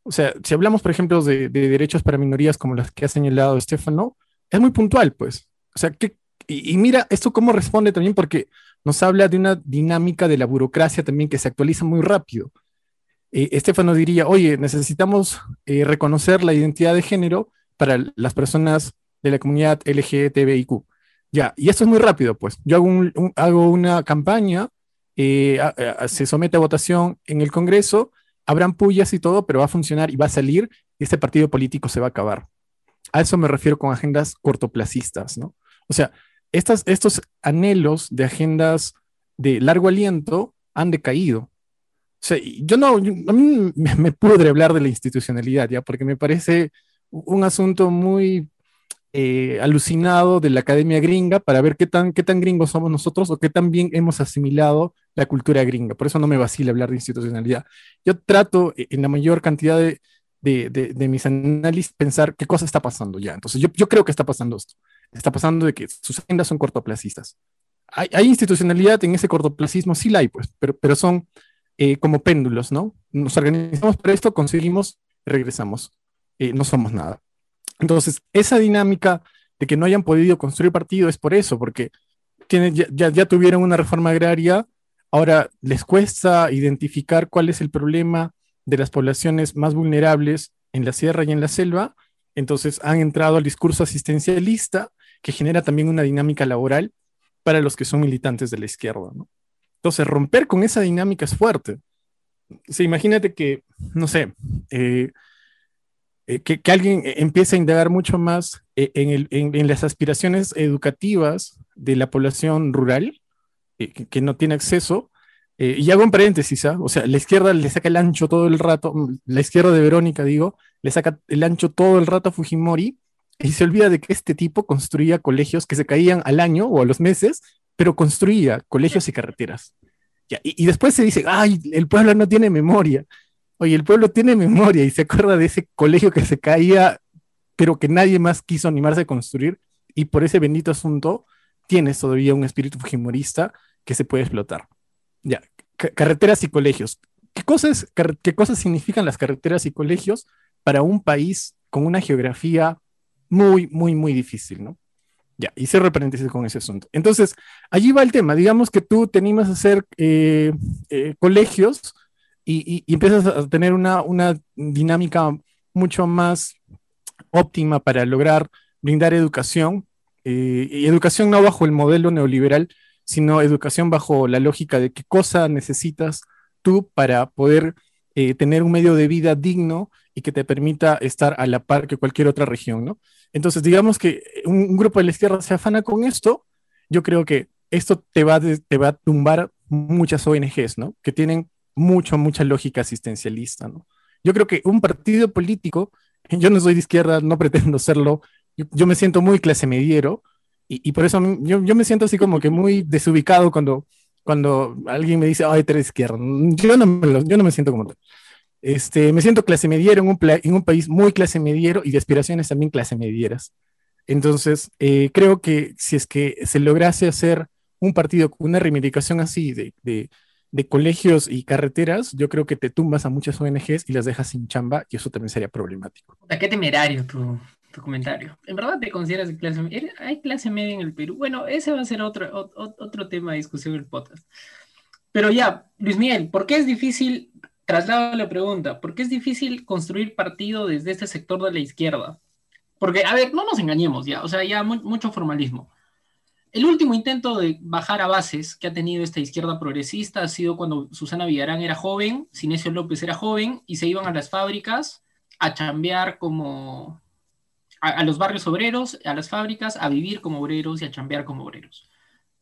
O sea, si hablamos, por ejemplo, de, derechos para minorías como las que ha señalado Estefano, es muy puntual, pues. O sea, que, y, mira esto cómo responde también porque nos habla de una dinámica de la burocracia también que se actualiza muy rápido. Eh, Estefano diría, oye, necesitamos eh, reconocer la identidad de género para las personas de la comunidad LGTBIQ. Ya, y esto es muy rápido, pues. Yo hago, hago una campaña, eh, se somete a votación en el Congreso, habrán pullas y todo, pero va a funcionar y va a salir y este partido político se va a acabar. A eso me refiero con agendas cortoplacistas, ¿no? O sea, estas, estos anhelos de agendas de largo aliento han decaído. O sea, yo no, a mí me, me pudre hablar de la institucionalidad, ¿ya? Porque me parece un asunto muy eh, alucinado de la academia gringa para ver qué tan, qué tan gringos somos nosotros o qué tan bien hemos asimilado la cultura gringa. Por eso no me vacila hablar de institucionalidad. Yo trato eh, en la mayor cantidad de, de, de, mis análisis pensar qué cosa está pasando ya. Entonces yo, yo, creo que está pasando esto. Está pasando de que sus agendas son cortoplacistas. Hay, hay institucionalidad en ese cortoplacismo, sí la hay, pues, pero, pero son eh, como péndulos, ¿no? Nos organizamos para esto, conseguimos, regresamos. no somos nada. Entonces, esa dinámica de que no hayan podido construir partido es por eso, porque tienen, ya, tuvieron una reforma agraria, ahora les cuesta identificar cuál es el problema de las poblaciones más vulnerables en la sierra y en la selva, entonces han entrado al discurso asistencialista que genera también una dinámica laboral para los que son militantes de la izquierda. Entonces, romper con esa dinámica es fuerte. O imagínate que, no sé, eh, eh, que, alguien eh, empiece a indagar mucho más eh, en, las aspiraciones educativas de la población rural que, no tiene acceso. y hago un paréntesis, ¿ah? o sea, la izquierda le saca el ancho todo el rato, mm, la izquierda de Verónica, digo, le saca el ancho todo el rato a Fujimori y se olvida de que este tipo construía colegios que se caían al año o a los meses, pero construía colegios y carreteras. y, y, después se dice, ay, el pueblo no tiene memoria. Oye, el pueblo tiene memoria y se acuerda de ese colegio que se caía, pero que nadie más quiso animarse a construir, y por ese bendito asunto tienes todavía un espíritu fujimorista que se puede explotar. Ya, carreteras y colegios. ¿Qué cosas, ¿Qué cosas significan las carreteras y colegios para un país con una geografía muy, muy, muy difícil, ¿no? Ya, y cierro paréntesis con ese asunto. Entonces, allí va el tema. Digamos que tú te animas a hacer eh, eh, colegios y, empiezas a tener una, una dinámica mucho más óptima para lograr brindar educación, eh, y educación no bajo el modelo neoliberal, sino educación bajo la lógica de qué cosa necesitas tú para poder eh, tener un medio de vida digno y que te permita estar a la par que cualquier otra región, ¿no? Entonces, digamos que un, grupo de la izquierda se afana con esto, yo creo que esto te va, te va a tumbar muchas ONGs, ¿no? Que tienen mucho, mucha lógica asistencialista, ¿no? Yo creo que un partido político, yo no soy de izquierda, no pretendo serlo, yo, me siento muy clase mediero y, por eso yo, yo, me siento así como que muy desubicado cuando, cuando alguien me dice, ay, tú eres izquierda. Yo no me, yo no me siento como tal. Este, me siento clase mediero en un, en un país muy clase mediero y de aspiraciones también clase medieras. Entonces, eh, creo que si es que se lograse hacer un partido con una reivindicación así de, de, de colegios y carreteras, yo creo que te tumbas a muchas ONGs y las dejas sin chamba y eso también sería problemático. Qué temerario tu, tu comentario. ¿En verdad te consideras de clase media? ¿Hay clase media en el Perú? Bueno, ese va a ser otro, otro tema de discusión en el podcast. Pero ya, Luis Miguel, ¿por qué es difícil, traslado la pregunta, ¿por qué es difícil construir partido desde este sector de la izquierda? Porque, a ver, no nos engañemos ya, o sea, ya mucho formalismo. El último intento de bajar a bases que ha tenido esta izquierda progresista ha sido cuando Susana Villarán era joven, Sinesio López era joven y se iban a las fábricas a chambear como a, los barrios obreros, a las fábricas, a vivir como obreros y a chambear como obreros.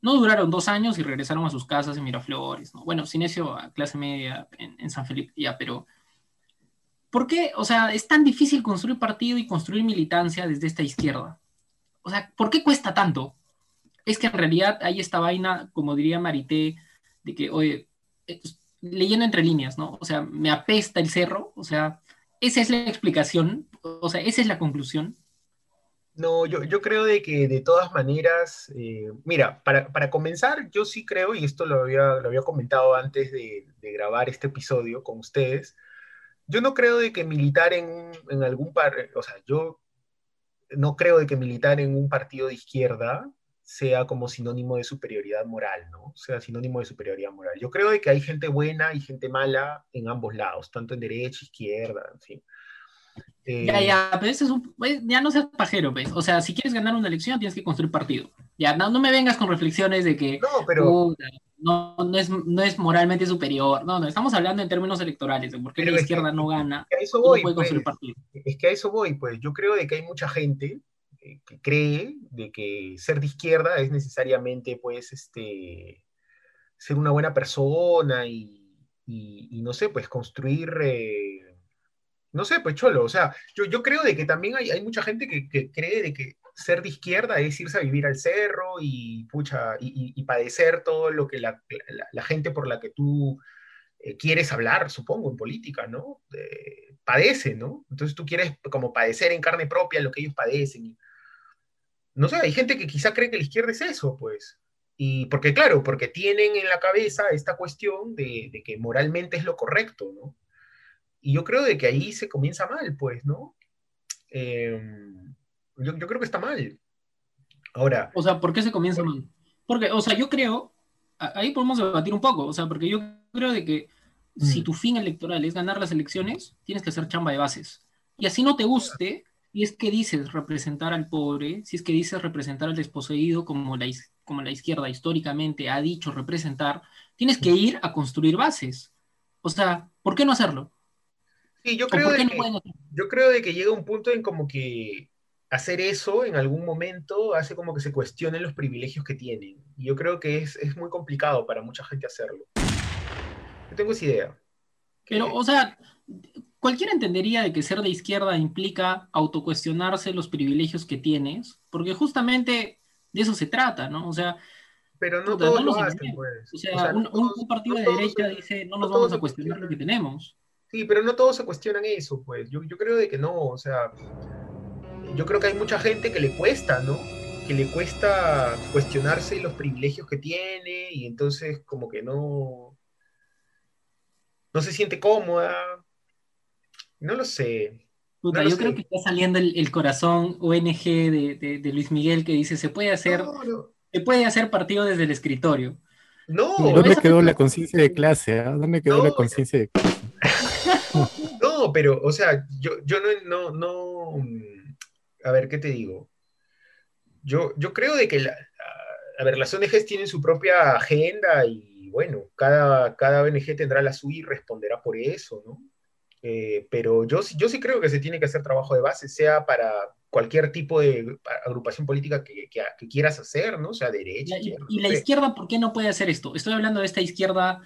No duraron dos años y regresaron a sus casas en Miraflores. ¿no? Bueno, Sinesio a clase media en, en San Felipe, ya, pero ¿por qué? O sea, es tan difícil construir partido y construir militancia desde esta izquierda. O sea, ¿por qué cuesta tanto? es que en realidad hay esta vaina, como diría Marité, de que, oye, eh, pues, leyendo entre líneas, ¿no? O sea, me apesta el cerro, o sea, esa es la explicación, o sea, esa es la conclusión. No, yo, yo creo de que de todas maneras, eh, mira, para, para, comenzar, yo sí creo, y esto lo había, lo había comentado antes de, de grabar este episodio con ustedes, yo no creo de que militar en, en algún par, o sea, yo no creo de que militar en un partido de izquierda sea como sinónimo de superioridad moral, ¿no? Sea sinónimo de superioridad moral. Yo creo de que hay gente buena y gente mala en ambos lados, tanto en derecha, izquierda, en fin. Ya, Eh, ya, pero ese es un, pues, ya no seas pajero, ¿ves? O sea, si quieres ganar una elección, tienes que construir partido. Ya, no, no me vengas con reflexiones de que No, pero, no, no, es, no es moralmente superior. No, no, estamos hablando en términos electorales, de por qué la es que- izquierda no gana, a eso no voy, puede construir pues. partido. Es que a eso voy, pues. Yo creo de que hay mucha gente eh, que cree de que ser de izquierda es necesariamente, pues, este, ser una buena persona y, y- y no sé, pues, construir, eh, no sé, pues, cholo. O sea, yo, yo creo de que también hay, hay mucha gente que, que cree de que ser de izquierda es irse a vivir al cerro y, pucha, y, y- padecer todo lo que la, la- gente por la que tú eh, quieres hablar, supongo, en política, ¿no? Padece, ¿no? Entonces tú quieres como padecer en carne propia lo que ellos padecen. no sé, hay gente que quizá cree que la izquierda es eso, pues. Y porque, claro, porque tienen en la cabeza esta cuestión de, de que moralmente es lo correcto, ¿no? Y yo creo de que ahí se comienza mal, pues, ¿no? Eh, yo, yo creo que está mal. Ahora, O sea, ¿por qué se comienza mal? Porque, o sea, yo creo, ahí podemos debatir un poco, o sea, porque yo creo de que si Mm. tu fin electoral es ganar las elecciones, tienes que hacer chamba de bases. Y así no te guste, y es que dices representar al pobre, si es que dices representar al desposeído como la, como la izquierda históricamente ha dicho representar, tienes que ir a construir bases. O sea, ¿por qué no hacerlo? Sí, yo ¿O creo de no que... yo creo de que llega un punto en como que hacer eso en algún momento hace como que se cuestionen los privilegios que tienen. Y yo creo que es, es muy complicado para mucha gente hacerlo. Yo tengo esa idea. Pero, o sea, cualquiera entendería de que ser de izquierda implica autocuestionarse los privilegios que tienes, porque justamente de eso se trata, ¿no? O sea, pero no puta, todos no lo hacen, pues. o sea, O sea, no un, todos- un partido no de derecha se- dice, no no nos todos vamos a cuestionar lo que tenemos. Sí, pero no todos se cuestionan eso, pues. Yo, yo creo de que no, o sea, yo creo que hay mucha gente que le cuesta, ¿no? Que le cuesta cuestionarse los privilegios que tiene y entonces como que no, no se siente cómoda. No lo sé. Puta, No lo yo sé. creo que está saliendo el, el corazón ONG de, de- de Luis Miguel que dice, se puede hacer, No, no, se puede hacer partido desde el escritorio. no, ¿Dónde quedó la conciencia de clase? ah? ¿Dónde quedó No, la conciencia de clase? no, pero, o sea, yo, yo no, no, no, mm, a ver, ¿qué te digo? Yo, yo creo de que, la, a- a ver, las ONGs tienen su propia agenda y, bueno, cada, cada ONG tendrá la suya y responderá por eso, ¿no? Eh, pero yo, sí- yo sí creo que se tiene que hacer trabajo de base, sea para cualquier tipo de agrupación política que, que- que quieras hacer, ¿no? O sea, derecha, Y, izquierda, y la sé. izquierda, ¿por qué no puede hacer esto? Estoy hablando de esta izquierda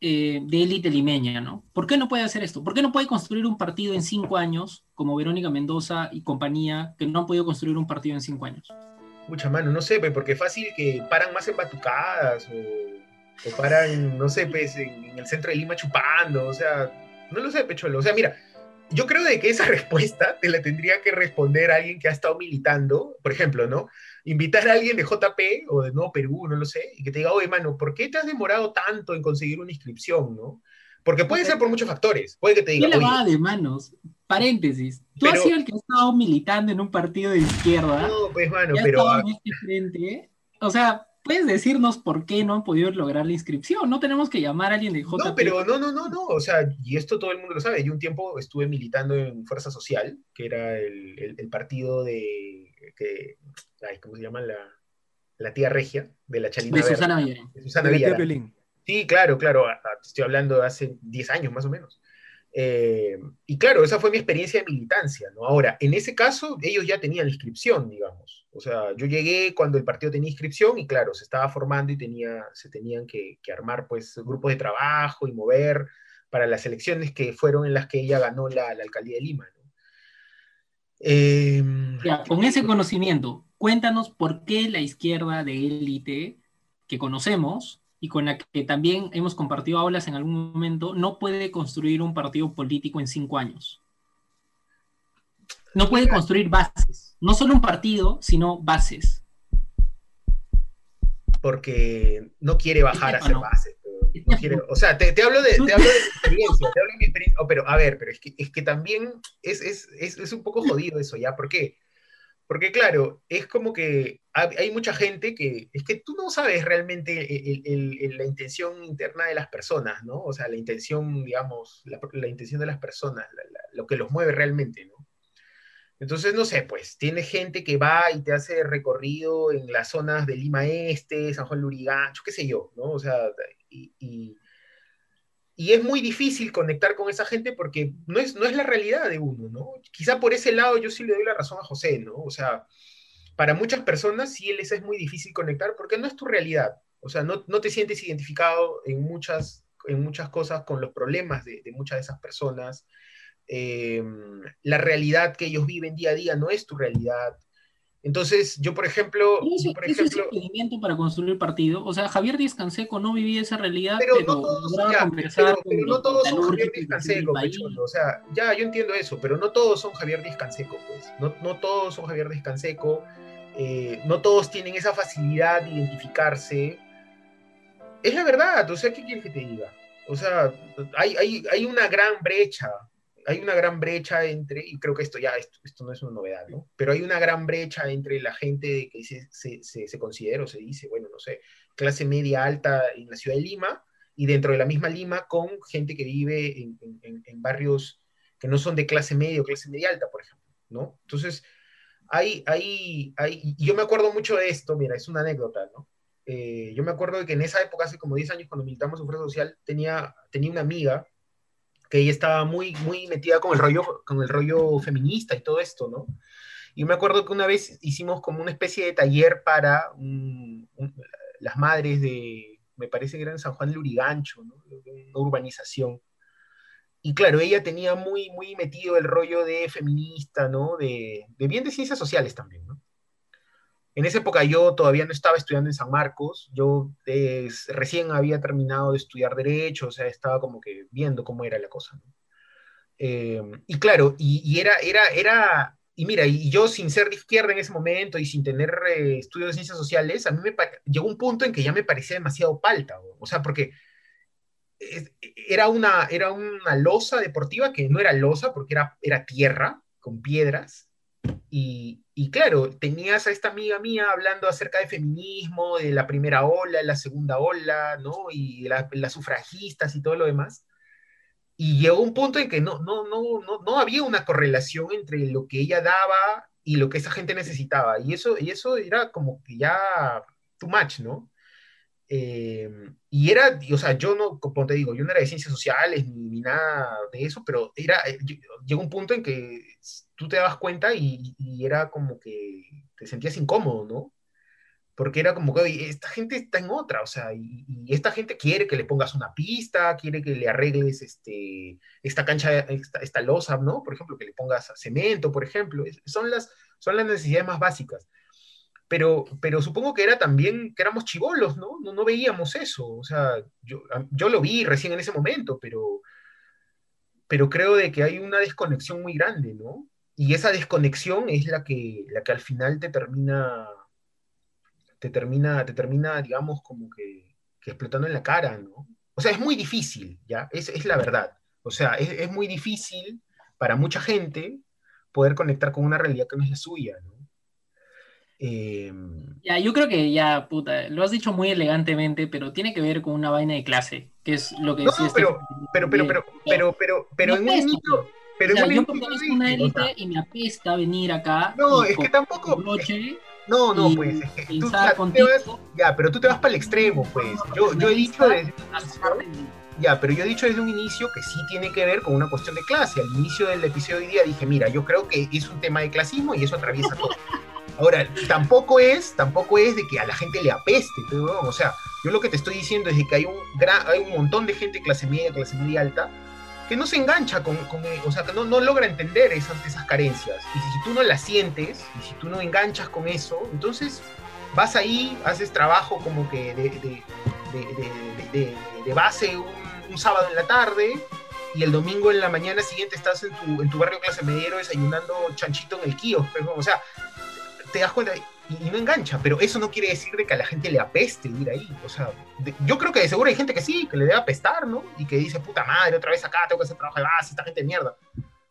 eh, de élite limeña, ¿no? ¿Por qué no puede hacer esto? ¿Por qué no puede construir un partido en cinco años, como Verónica Mendoza y compañía, que no han podido construir un partido en cinco años? Mucha mano, no sé, pe, porque fácil que paran más en batucadas o, o paran, no sé, pues, en, en el centro de Lima chupando, o sea, no lo sé, Pecholo. O sea, mira, yo creo de que esa respuesta te la tendría que responder alguien que ha estado militando, por ejemplo, ¿no? Invitar a alguien de JP o de Nuevo Perú, no lo sé, y que te diga, oye, mano, ¿por qué te has demorado tanto en conseguir una inscripción, no? Porque puede ser por muchos factores. Puede que te ¿Qué diga, lavada oye, de manos? Paréntesis. Tú has sido el que ha estado militando en un partido de izquierda. no, pues, mano, pero... ah, en este frente. O sea, puedes decirnos por qué no han podido lograr la inscripción. No tenemos que llamar a alguien de JP. No, pero no, no, no, no, o sea, y esto todo el mundo lo sabe. Yo un tiempo estuve militando en Fuerza Social, que era el, el- el partido de, que, ay, ¿cómo se llama? La, la tía regia, de la Chalina de Verde, Susana Villarán. de Susana Villarán. Sí, claro, claro, a- a- te estoy hablando de hace 10 años más o menos. Eh, y claro, esa fue mi experiencia de militancia, ¿no? Ahora, en ese caso, ellos ya tenían inscripción, digamos. O sea, yo llegué cuando el partido tenía inscripción y claro, se estaba formando y tenía, se tenían que, que armar pues grupos de trabajo y mover para las elecciones que fueron en las que ella ganó la, la alcaldía de Lima, ¿no? Eh, Ya, con ese conocimiento, cuéntanos por qué la izquierda de élite que conocemos y con la que también hemos compartido aulas en algún momento, no puede construir un partido político en cinco años. No puede construir bases. No solo un partido, sino bases. porque no quiere bajar a hacer ¿no? bases. no o sea, te, te hablo de, te hablo de mi experiencia, te hablo de mi experiencia, oh, pero a ver, pero es que, es que también es, es, es, es un poco jodido eso ya, ¿por qué? Porque claro, es como que hay, mucha gente que, es que tú no sabes realmente la intención interna de las personas, ¿no? O sea, la intención, digamos, la, intención de las personas, la- lo que los mueve realmente, ¿no? Entonces, no sé, pues, tiene gente que va y te hace recorrido en las zonas de Lima Este, San Juan Lurigancho, qué sé yo, ¿no? O sea, y- y es muy difícil conectar con esa gente porque no es, no es la realidad de uno, ¿no? Quizá por ese lado yo sí le doy la razón a José, ¿no? O sea, para muchas personas sí les es muy difícil conectar porque no es tu realidad. O sea, no, no te sientes identificado en muchas, en muchas cosas con los problemas de, de muchas de esas personas. Eh, la realidad que ellos viven día a día no es tu realidad. Entonces, yo, por ejemplo, Eso, yo, por eso es ejemplo, impedimento para construir partido. O sea, Javier Díaz Canseco no vivía esa realidad, pero, pero, no todos, ya, pero, pero no todos son Javier Díaz Canseco. Pecholo. O sea, ya, yo entiendo eso, pero no todos son Javier Díaz Canseco, pues. No, no todos son Javier Díaz Canseco. eh, no todos tienen esa facilidad de identificarse. Es la verdad, o sea, ¿qué quieres que te diga? O sea, hay, hay, hay una gran brecha, hay una gran brecha entre, y creo que esto ya, esto, esto no es una novedad, ¿no? Pero hay una gran brecha entre la gente que se, se, se, se considera o se dice, bueno, no sé, clase media alta en la ciudad de Lima, y dentro de la misma Lima con gente que vive en, en, en barrios que no son de clase media o clase media alta, por ejemplo, ¿no? Entonces, hay, hay, hay, y yo me acuerdo mucho de esto, mira, es una anécdota, ¿no? Eh, yo me acuerdo de que en esa época, hace como 10 años, cuando militamos en Fuerza Social, tenía, tenía una amiga que ella estaba muy, muy metida con el, rollo, con el rollo feminista y todo esto, ¿no? Y me acuerdo que una vez hicimos como una especie de taller para las madres de, me parece que era en San Juan de Lurigancho, ¿no? Una urbanización. Y claro, ella tenía muy, muy metido el rollo de feminista, ¿no? De, de bien de ciencias sociales también, ¿no? En esa época yo todavía no estaba estudiando en San Marcos, yo recién había terminado de estudiar Derecho, o sea, estaba como que viendo cómo era la cosa. Eh, y claro, y, y, era, era, era, y mira, y yo sin ser de izquierda en ese momento y sin tener eh, estudios de ciencias sociales, a mí me llegó un punto en que ya me parecía demasiado palta, o, o sea, porque era una, era una losa deportiva que no era losa porque era, era tierra con piedras. Y, y, claro, tenías a esta amiga mía hablando acerca de feminismo, de la primera ola, la segunda ola, ¿no? Y las la sufragistas y todo lo demás. Y llegó un punto en que no, no, no, no, no había una correlación entre lo que ella daba y lo que esa gente necesitaba. Y eso, y eso era como que ya too much, ¿no? Eh, y era, o sea, yo no, como te digo, yo no era de ciencias sociales ni, ni nada de eso, pero era, eh, llegó un punto en que tú te dabas cuenta y, y, era como que te sentías incómodo, ¿no? Porque era como que oye, esta gente está en otra, o sea, y, y, esta gente quiere que le pongas una pista, quiere que le arregles este, esta cancha, esta, esta losa, ¿no? Por ejemplo, que le pongas cemento, por ejemplo. Son las, son las necesidades más básicas pero, pero supongo que era también que éramos chivolos, ¿no? ¿no? No veíamos eso, o sea, yo, yo lo vi recién en ese momento, pero, pero creo de que hay una desconexión muy grande, ¿no? Y esa desconexión es la que, la que al final te termina, te termina, te termina, digamos, como que, que explotando en la cara, ¿no? O sea, es muy difícil, ¿ya? Es, es la verdad. O sea, es, es muy difícil para mucha gente poder conectar con una realidad que no es la suya, ¿no? Eh... Ya, yo creo que ya, puta, lo has dicho muy elegantemente, pero tiene que ver con una vaina de clase, que es lo que no, decía pero, pero, pero, pero, pero, pero, pero, en un inicio, pero o sea, yo pertenezco a una élite o sea, y me apesta venir acá. No, es que tampoco. Broche, no, no, pues, es que tú, tú te vas, ya, pero tú te vas para el extremo, pues. Yo, yo he dicho desde ya, pero yo he dicho desde un inicio que sí tiene que ver con una cuestión de clase. Al inicio del episodio de hoy día dije, mira, yo creo que es un tema de clasismo y eso atraviesa todo. Ahora, tampoco es, tampoco es de que a la gente le apeste, pero, o sea, yo lo que te estoy diciendo es de que hay un, gran, hay un montón de gente clase media, clase media alta, que no se engancha con, con o sea, que no, no, logra entender esas, esas carencias. Y si, tú no las sientes, y si tú no enganchas con eso, entonces vas ahí, haces trabajo como que de, de, de, de base un, sábado en la tarde, y el domingo en la mañana siguiente estás en tu, en tu barrio clase mediero desayunando chanchito en el kiosco, o sea, te das cuenta, y, no engancha, pero eso no quiere decir de que a la gente le apeste ir ahí. O sea, yo creo que de seguro hay gente que sí, que le debe apestar, ¿no? Y que dice, puta madre, otra vez acá tengo que hacer trabajo de base, esta gente de mierda.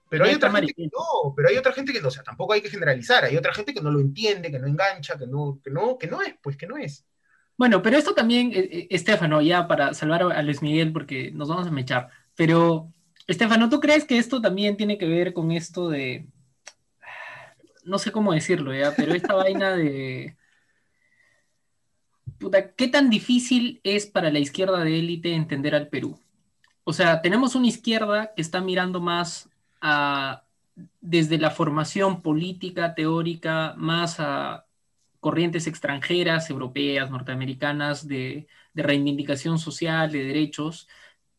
Pero hay otra gente que no, pero hay otra gente que no, o sea, tampoco hay que generalizar, hay otra gente que no lo entiende, que no engancha, que no, que no, que no es, pues que no es. Bueno, pero esto también, eh, eh, Estefano, ya para salvar a Luis Miguel, porque nos vamos a mechar, pero Estefano, ¿tú crees que esto también tiene que ver con esto de, no sé cómo decirlo, ya, pero esta vaina de... Puta, ¿qué tan difícil es para la izquierda de élite entender al Perú? O sea, tenemos una izquierda que está mirando más a, desde la formación política, teórica, más a corrientes extranjeras, europeas, norteamericanas, de, de reivindicación social, de derechos,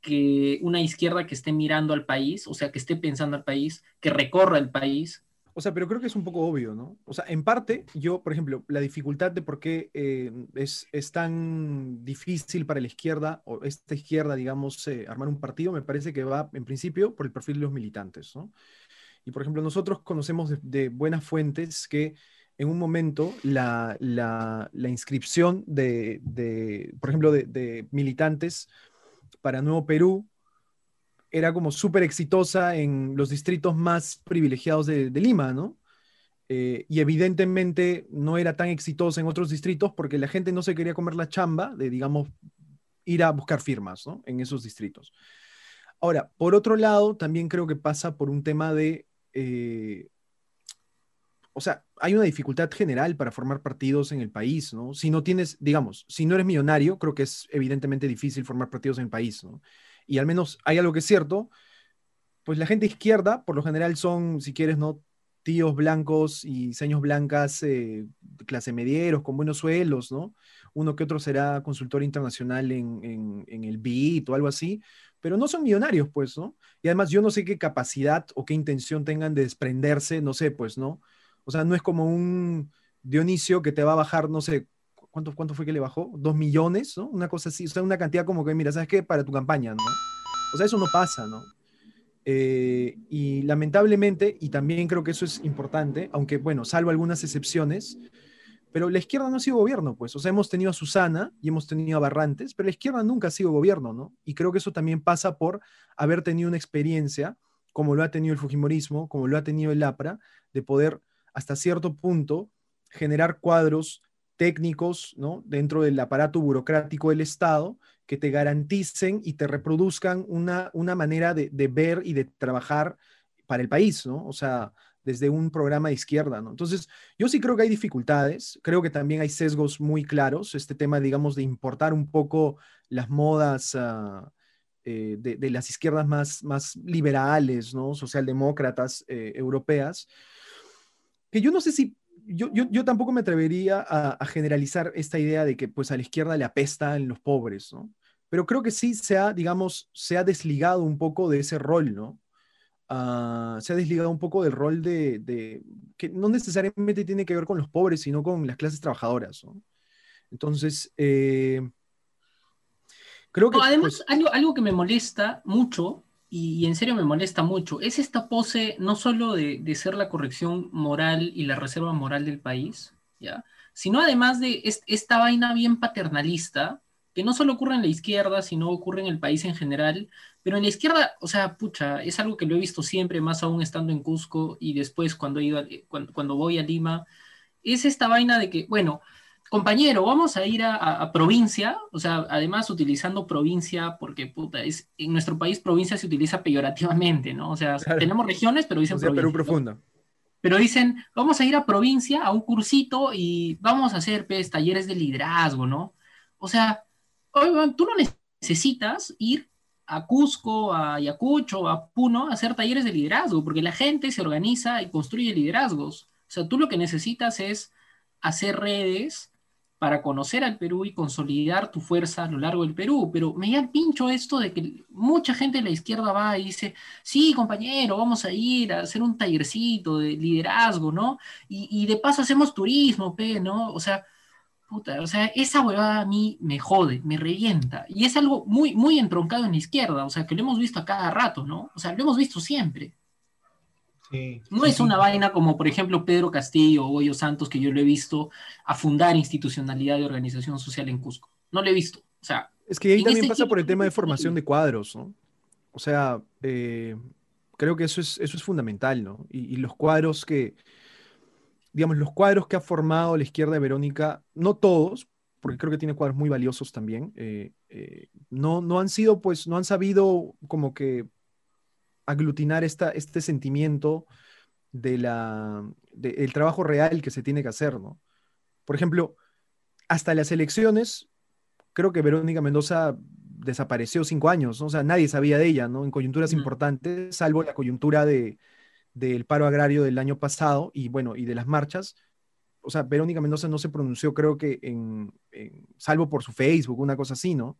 que una izquierda que esté mirando al país, o sea, que esté pensando al país, que recorra el país, o sea, pero creo que es un poco obvio, ¿no? O sea, en parte, yo, por ejemplo, la dificultad de por qué eh, es, es, tan difícil para la izquierda, o esta izquierda, digamos, eh, armar un partido, me parece que va, en principio, por el perfil de los militantes, ¿no? Y, por ejemplo, nosotros conocemos de, buenas fuentes que en un momento la, la, inscripción de, de, por ejemplo, de militantes para Nuevo Perú era como súper exitosa en los distritos más privilegiados de, Lima, ¿no? Eh, y evidentemente no era tan exitosa en otros distritos porque la gente no se quería comer la chamba de, digamos, ir a buscar firmas, ¿no? En esos distritos. Ahora, por otro lado, también creo que pasa por un tema de... Eh, o sea, hay una dificultad general para formar partidos en el país, ¿no? Si no tienes, digamos, si no eres millonario, creo que es evidentemente difícil formar partidos en el país, ¿no? Y al menos hay algo que es cierto, pues la gente izquierda, por lo general son, si quieres, ¿no? Tíos blancos y seños blancas, eh, clase medieros, con buenos suelos, ¿no? Uno que otro será consultor internacional en, el BIT o algo así, pero no son millonarios, pues, ¿no? Y además yo no sé qué capacidad o qué intención tengan de desprenderse, no sé, pues, ¿no? O sea, no es como un Dionisio que te va a bajar, no sé, ¿cuánto, ¿cuánto fue que le bajó? ¿Dos millones? ¿no? Una cosa así, o sea, una cantidad como que, mira, ¿sabes qué? Para tu campaña, ¿no? O sea, eso no pasa, ¿no? Eh, y lamentablemente, y también creo que eso es importante, aunque bueno, salvo algunas excepciones, pero la izquierda no ha sido gobierno, pues. O sea, hemos tenido a Susana y hemos tenido a Barrantes, pero la izquierda nunca ha sido gobierno, ¿no? Y creo que eso también pasa por haber tenido una experiencia, como lo ha tenido el Fujimorismo, como lo ha tenido el APRA, de poder hasta cierto punto generar cuadros técnicos ¿no? dentro del aparato burocrático del Estado que te garanticen y te reproduzcan una, una manera de, ver y de trabajar para el país, ¿no? O sea, desde un programa de izquierda, ¿no? Entonces, yo sí creo que hay dificultades, creo que también hay sesgos muy claros, este tema, digamos, de importar un poco las modas ah, eh, de, las izquierdas más, más liberales, ¿no? Socialdemócratas eh, europeas, que yo no sé si yo, tampoco me atrevería a, generalizar esta idea de que pues a la izquierda le apesta en los pobres, ¿no? Pero creo que sí se ha, digamos, se ha desligado un poco de ese rol, ¿no? Ah, se ha desligado un poco del rol de, que no necesariamente tiene que ver con los pobres, sino con las clases trabajadoras, ¿no? Entonces, eh, creo que... además, pues algo, algo que me molesta mucho y, en serio me molesta mucho, es esta pose no solo de, ser la corrección moral y la reserva moral del país, ¿ya? sino además de esta vaina bien paternalista, que no solo ocurre en la izquierda, sino ocurre en el país en general, pero en la izquierda, o sea, pucha, es algo que lo he visto siempre, más aún estando en Cusco y después cuando, he cuando voy a Lima, es esta vaina de que, bueno, compañero, vamos a ir a, provincia, o sea, además utilizando provincia, porque puta, es, en nuestro país provincia se utiliza peyorativamente, ¿no? O sea, tenemos regiones, pero dicen o sea, Perú profunda. Pero dicen, vamos a ir a provincia, a un cursito y vamos a hacer pues, talleres de liderazgo, ¿no? O sea, tú no necesitas ir a Cusco, a Ayacucho, a Puno a hacer talleres de liderazgo, porque la gente se organiza y construye liderazgos. O sea, tú lo que necesitas es hacer redes para conocer al Perú y consolidar tu fuerza a lo largo del Perú. Pero me da el pincho esto de que mucha gente de la izquierda va y dice, sí, compañero, vamos a ir a hacer un tallercito de liderazgo, ¿no? Y, de paso hacemos turismo, pe, ¿no? O sea, puta, o sea, esa huevada a mí me jode, me revienta. Y es algo muy, muy entroncado en la izquierda, o sea, que lo hemos visto a cada rato, ¿no? O sea, lo hemos visto siempre. Sí, no es una vaina como, por ejemplo, Pedro Castillo o Goyo Santos, que yo lo he visto a fundar institucionalidad de organización social en Cusco. No lo he visto. O sea, es que ahí también este pasa por el tema de formación de cuadros, ¿no? O sea, eh, creo que eso es, eso es fundamental, ¿no? Y, los cuadros que, digamos, los cuadros que ha formado la izquierda de Verónica, no todos, porque creo que tiene cuadros muy valiosos también, eh, eh, no, no han sido, pues, no han sabido como que aglutinar esta, este sentimiento de la, del trabajo real que se tiene que hacer, ¿no? Por ejemplo, hasta las elecciones, creo que Verónica Mendoza desapareció cinco años, ¿no? O sea, nadie sabía de ella, ¿no? En coyunturas importantes, salvo la coyuntura de, del paro agrario del año pasado y, bueno, y de las marchas. O sea, Verónica Mendoza no se pronunció, creo que en, salvo por su Facebook, una cosa así, ¿no?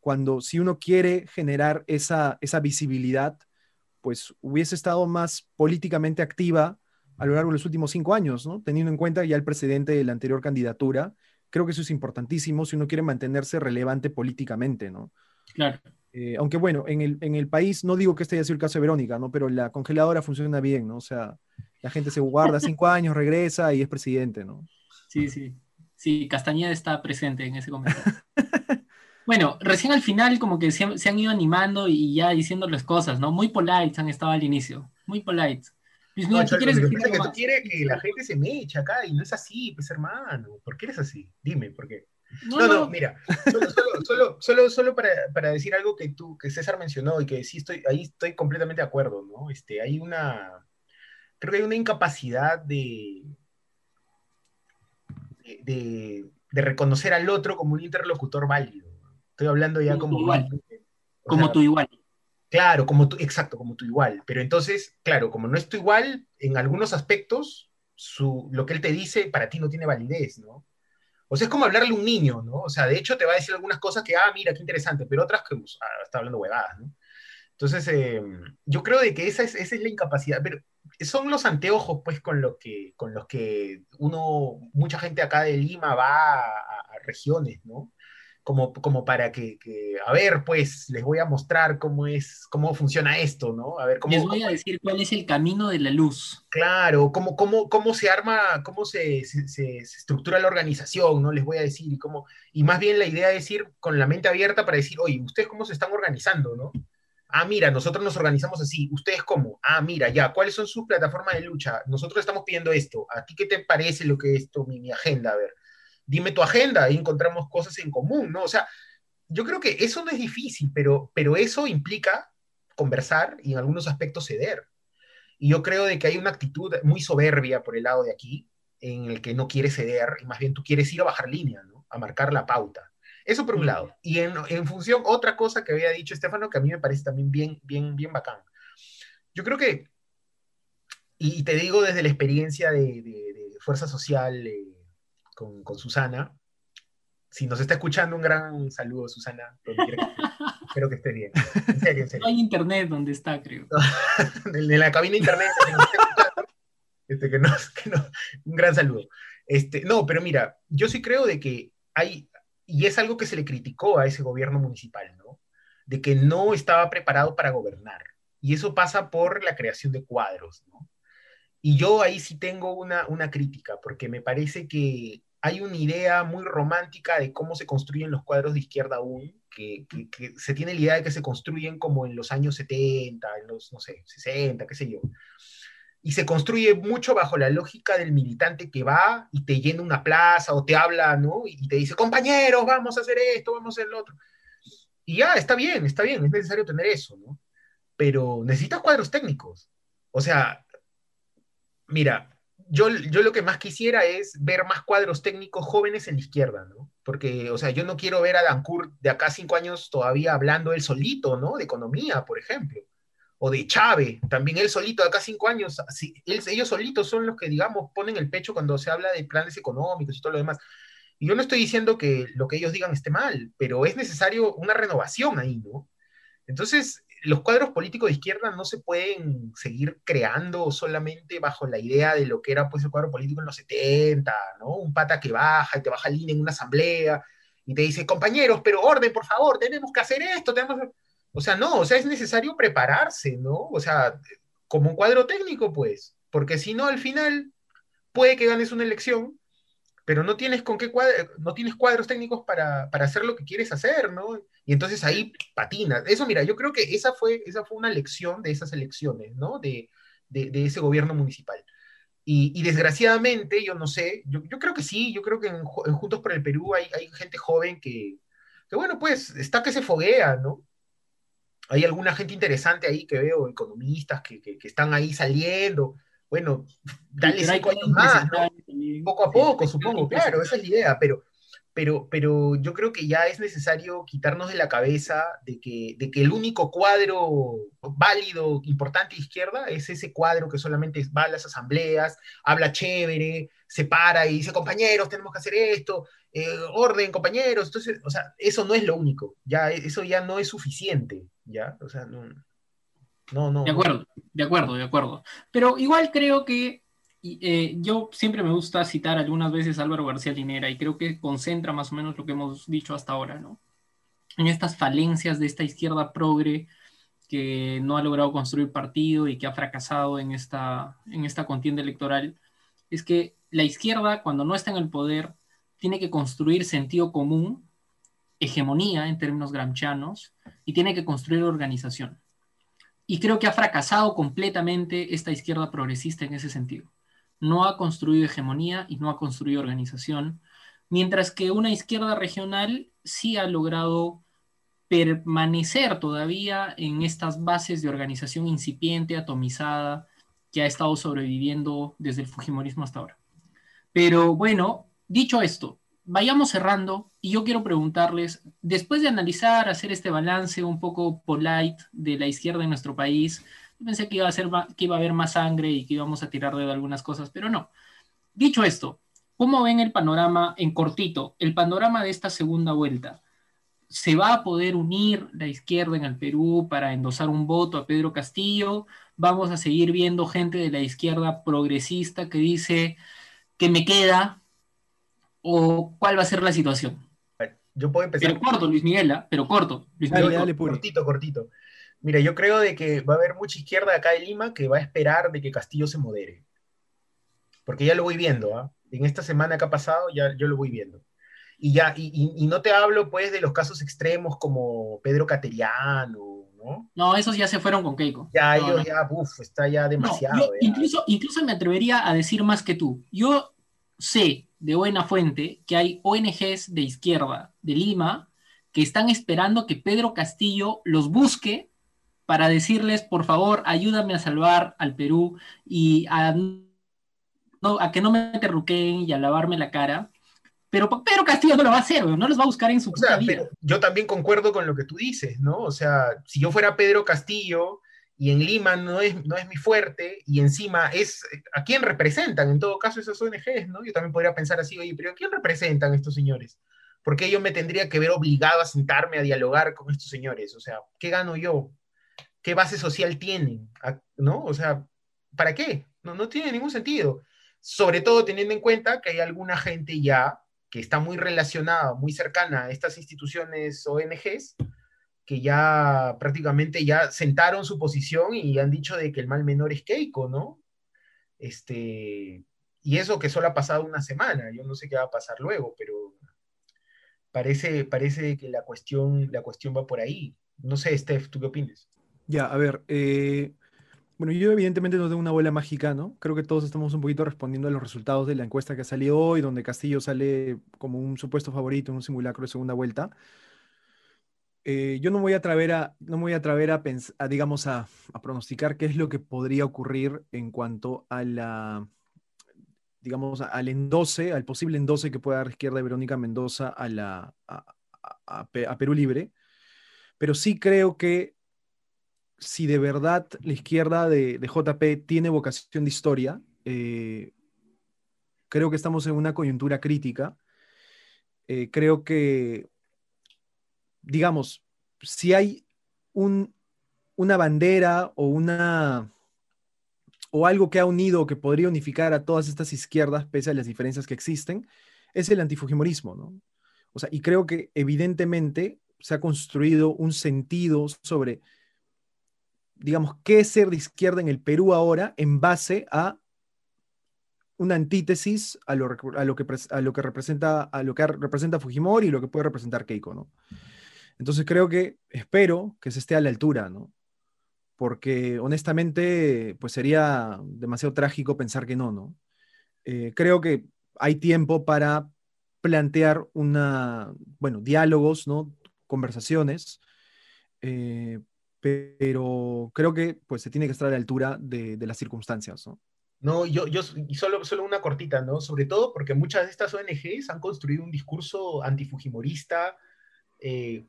Cuando si uno quiere generar esa, esa visibilidad, pues hubiese estado más políticamente activa a lo largo de los últimos cinco años, ¿no? Teniendo en cuenta ya el presidente de la anterior candidatura Creo que eso es importantísimo si uno quiere mantenerse relevante políticamente, ¿no? Claro. Eh, aunque bueno, en el, en el país, no digo que este haya sido el caso de Verónica, ¿no? Pero la congeladora funciona bien, ¿no? O sea, la gente se guarda cinco años, regresa y es presidente, ¿no? Sí, sí. Sí, Castañeda está presente en ese comentario. bueno, recién al final como que se, se, han ido animando y ya diciéndoles cosas, ¿no? Muy polite han estado al inicio, muy polite. Luis no, ¿tú quieres decir que tú quieres que la gente se me eche acá y no es así, pues hermano. ¿Por qué eres así? Dime, ¿por qué? No, no, mira, solo, solo, solo, solo, para, para, decir algo que tú, que César mencionó y que sí estoy, ahí estoy completamente de acuerdo, ¿no? Este, hay una, creo que hay una incapacidad de, de, de reconocer al otro como un interlocutor válido. Estoy hablando ya como... Igual. Como tú igual. Claro, como tú, exacto, como tú igual. Pero entonces, claro, como no es tú igual, en algunos aspectos, su, lo que él te dice para ti no tiene validez, ¿no? O sea, es como hablarle a un niño, ¿no? O sea, de hecho te va a decir algunas cosas que, ah, mira, qué interesante, pero otras que pues, ah, está hablando huevadas, ¿no? Entonces, eh, yo creo de que esa es, esa es la incapacidad, pero son los anteojos, pues, con, lo que, con los que uno, mucha gente acá de Lima va a regiones, ¿no? Como, como para que, a ver, pues les voy a mostrar cómo es, cómo funciona esto, ¿no? A ver, cómo, les voy a decir cuál es el camino de la luz. Claro, cómo, cómo, cómo se arma, cómo se, se, estructura la organización, ¿no? Les voy a decir, y cómo, y más bien la idea es ir con la mente abierta para decir, oye, ¿ustedes cómo se están organizando, no? Ah, mira, nosotros nos organizamos así. ¿Ustedes cómo? Ah, mira, ya, ¿cuáles son sus plataformas de lucha? Nosotros estamos pidiendo esto. ¿A ti qué te parece lo que es esto, mi, mi agenda? A ver dime tu agenda, y encontramos cosas en común, ¿no? O sea, yo creo que eso no es difícil, pero, pero eso implica conversar y en algunos aspectos ceder. Y yo creo de que hay una actitud muy soberbia por el lado de aquí, en el que no quiere ceder, y más bien tú quieres ir a bajar línea, ¿no? A marcar la pauta. Eso por un lado. Y en, en función, otra cosa que había dicho Estefano, que a mí me parece también bien, bien, bien bacán. Yo creo que, y te digo desde la experiencia de, de, Fuerza Social, eh, con, con, Susana. Si nos está escuchando, un gran saludo, Susana. Espero que esté bien. En serio, en serio. No hay internet donde está, creo. en la cabina internet. este, que no, que no, un gran saludo. Este, no, pero mira, yo sí creo de que hay, y es algo que se le criticó a ese gobierno municipal, ¿no? De que no estaba preparado para gobernar. Y eso pasa por la creación de cuadros, ¿no? Y yo ahí sí tengo una, una crítica, porque me parece que hay una idea muy romántica de cómo se construyen los cuadros de izquierda aún, que, que, se tiene la idea de que se construyen como en los años 70, en los, no sé, 60, qué sé yo. Y se construye mucho bajo la lógica del militante que va y te llena una plaza o te habla, ¿no? Y te dice, compañeros, vamos a hacer esto, vamos a hacer lo otro. Y ya, está bien, está bien, es necesario tener eso, ¿no? Pero necesitas cuadros técnicos. O sea, Mira, yo, yo lo que más quisiera es ver más cuadros técnicos jóvenes en la izquierda, ¿no? Porque, o sea, yo no quiero ver a Dancourt de acá cinco años todavía hablando él solito, ¿no? De economía, por ejemplo. O de Chávez, también él solito de acá cinco años. ellos solitos son los que, digamos, ponen el pecho cuando se habla de planes económicos y todo lo demás. Y yo no estoy diciendo que lo que ellos digan esté mal, pero es necesario una renovación ahí, ¿no? Entonces, los cuadros políticos de izquierda no se pueden seguir creando solamente bajo la idea de lo que era pues el cuadro político en los 70, ¿no? Un pata que baja y te baja línea en una asamblea y te dice, compañeros, pero orden, por favor, tenemos que hacer esto, tenemos... O sea, no, o sea, es necesario prepararse, ¿no? O sea, como un cuadro técnico, pues, porque si no, al final puede que ganes una elección, pero no tienes con qué no tienes cuadros técnicos para, hacer lo que quieres hacer, ¿no? Y entonces ahí patinas. Eso, mira, yo creo que esa fue, esa fue una lección de esas elecciones, ¿no? De, de, ese gobierno municipal. Y, desgraciadamente, yo no sé, yo, creo que sí, yo creo que en, Juntos por el Perú hay, hay gente joven que, que, bueno, pues está que se foguea, ¿no? Hay alguna gente interesante ahí que veo, economistas que, que, que están ahí saliendo, bueno, dale cinco años más, Poco a poco, supongo, claro, esa es la idea, pero, pero, pero yo creo que ya es necesario quitarnos de la cabeza de que, de que el único cuadro válido, importante de izquierda es ese cuadro que solamente va a las asambleas, habla chévere, se para y dice, compañeros, tenemos que hacer esto, eh, orden, compañeros, entonces, o sea, eso no es lo único, ya, eso ya no es suficiente, ya, o sea, no no, no. De acuerdo, de acuerdo, de acuerdo. Pero igual creo que eh, yo siempre me gusta citar algunas veces a Álvaro García Linera y creo que concentra más o menos lo que hemos dicho hasta ahora, ¿no? En estas falencias de esta izquierda progre que no ha logrado construir partido y que ha fracasado en esta, en esta contienda electoral, es que la izquierda, cuando no está en el poder, tiene que construir sentido común, hegemonía en términos gramscianos, y tiene que construir organización. Y creo que ha fracasado completamente esta izquierda progresista en ese sentido. No ha construido hegemonía y no ha construido organización, mientras que una izquierda regional sí ha logrado permanecer todavía en estas bases de organización incipiente, atomizada, que ha estado sobreviviendo desde el Fujimorismo hasta ahora. Pero bueno, dicho esto, vayamos cerrando y yo quiero preguntarles, después de analizar, hacer este balance un poco polite de la izquierda en nuestro país, pensé que iba a, ser, que iba a haber más sangre y que íbamos a tirar de algunas cosas, pero no. Dicho esto, ¿cómo ven el panorama en cortito, el panorama de esta segunda vuelta? ¿Se va a poder unir la izquierda en el Perú para endosar un voto a Pedro Castillo? ¿Vamos a seguir viendo gente de la izquierda progresista que dice que me queda, o cuál va a ser la situación? Yo puedo empezar. Pero corto, Luis Miguel, ¿ah? pero corto. Luis Miguel, cortito, cortito. Mira, yo creo de que va a haber mucha izquierda acá en Lima que va a esperar de que Castillo se modere. Porque ya lo voy viendo, ¿ah? En esta semana que ha pasado, ya yo lo voy viendo. Y ya, y, no te hablo pues de los casos extremos como Pedro Cateriano, ¿no? No, esos ya se fueron con Keiko. Ya, ellos ya, uff, está ya demasiado. Incluso, incluso me atrevería a decir más que tú. Yo sé de buena fuente que hay ONGs de izquierda de Lima que están esperando que Pedro Castillo los busque para decirles, por favor, ayúdame a salvar al Perú y a, a que no me terruqueen y a lavarme la cara. Pero Pedro Castillo no lo va a hacer, no los va a buscar en su vida. yo también concuerdo con lo que tú dices, ¿no? O sea, si yo fuera Pedro Castillo y en Lima no es, no es mi fuerte, y encima es a quién representan, en todo caso, esas ONGs, ¿no? Yo también podría pensar así, oye, pero ¿a quién representan estos señores? Porque yo me tendría que ver obligado a sentarme a dialogar con estos señores? O sea, ¿qué gano yo? ¿Qué base social tienen? ¿No? O sea, ¿para qué? No, no tiene ningún sentido. Sobre todo teniendo en cuenta que hay alguna gente ya que está muy relacionada, muy cercana a estas instituciones ONGs, que ya prácticamente ya sentaron su posición y han dicho de que el mal menor es Keiko, ¿no? Este, y eso que solo ha pasado una semana, yo no sé qué va a pasar luego, pero parece, parece que la cuestión, la cuestión va por ahí. No sé, Steph, ¿tú qué opinas? Ya, a ver, eh, bueno, yo evidentemente no tengo una bola mágica, ¿no? Creo que todos estamos un poquito respondiendo a los resultados de la encuesta que salió hoy, donde Castillo sale como un supuesto favorito en un simulacro de segunda vuelta. Eh, yo no voy a atrever no voy a, atrever a, a digamos, a, pronosticar qué es lo que podría ocurrir en cuanto a la, digamos, al endose, al posible endose que pueda dar izquierda de Verónica Mendoza a, la, a, Perú Libre, pero sí creo que si de verdad la izquierda de, JP tiene vocación de historia, eh, creo que estamos en una coyuntura crítica. Eh, creo que digamos, si hay una bandera o una o algo que ha unido que podría unificar a todas estas izquierdas pese a las diferencias que existen, es el antifujimorismo, ¿no? O sea, y creo que evidentemente se ha construido un sentido sobre, digamos, qué es ser de izquierda en el Perú ahora en base a una antítesis a lo, a lo, que, a lo que representa a lo que representa Fujimori y lo que puede representar Keiko, ¿no? Entonces creo que espero que se esté a la altura, ¿no? Porque honestamente, pues sería demasiado trágico pensar que no, ¿no? Eh, creo que hay tiempo para plantear una, bueno, diálogos, ¿no? Conversaciones, eh, pero creo que pues se tiene que estar a la altura de, de las circunstancias, ¿no? No, yo, yo solo, solo una cortita, ¿no? Sobre todo porque muchas de estas ONGs han construido un discurso antifujimorista, eh,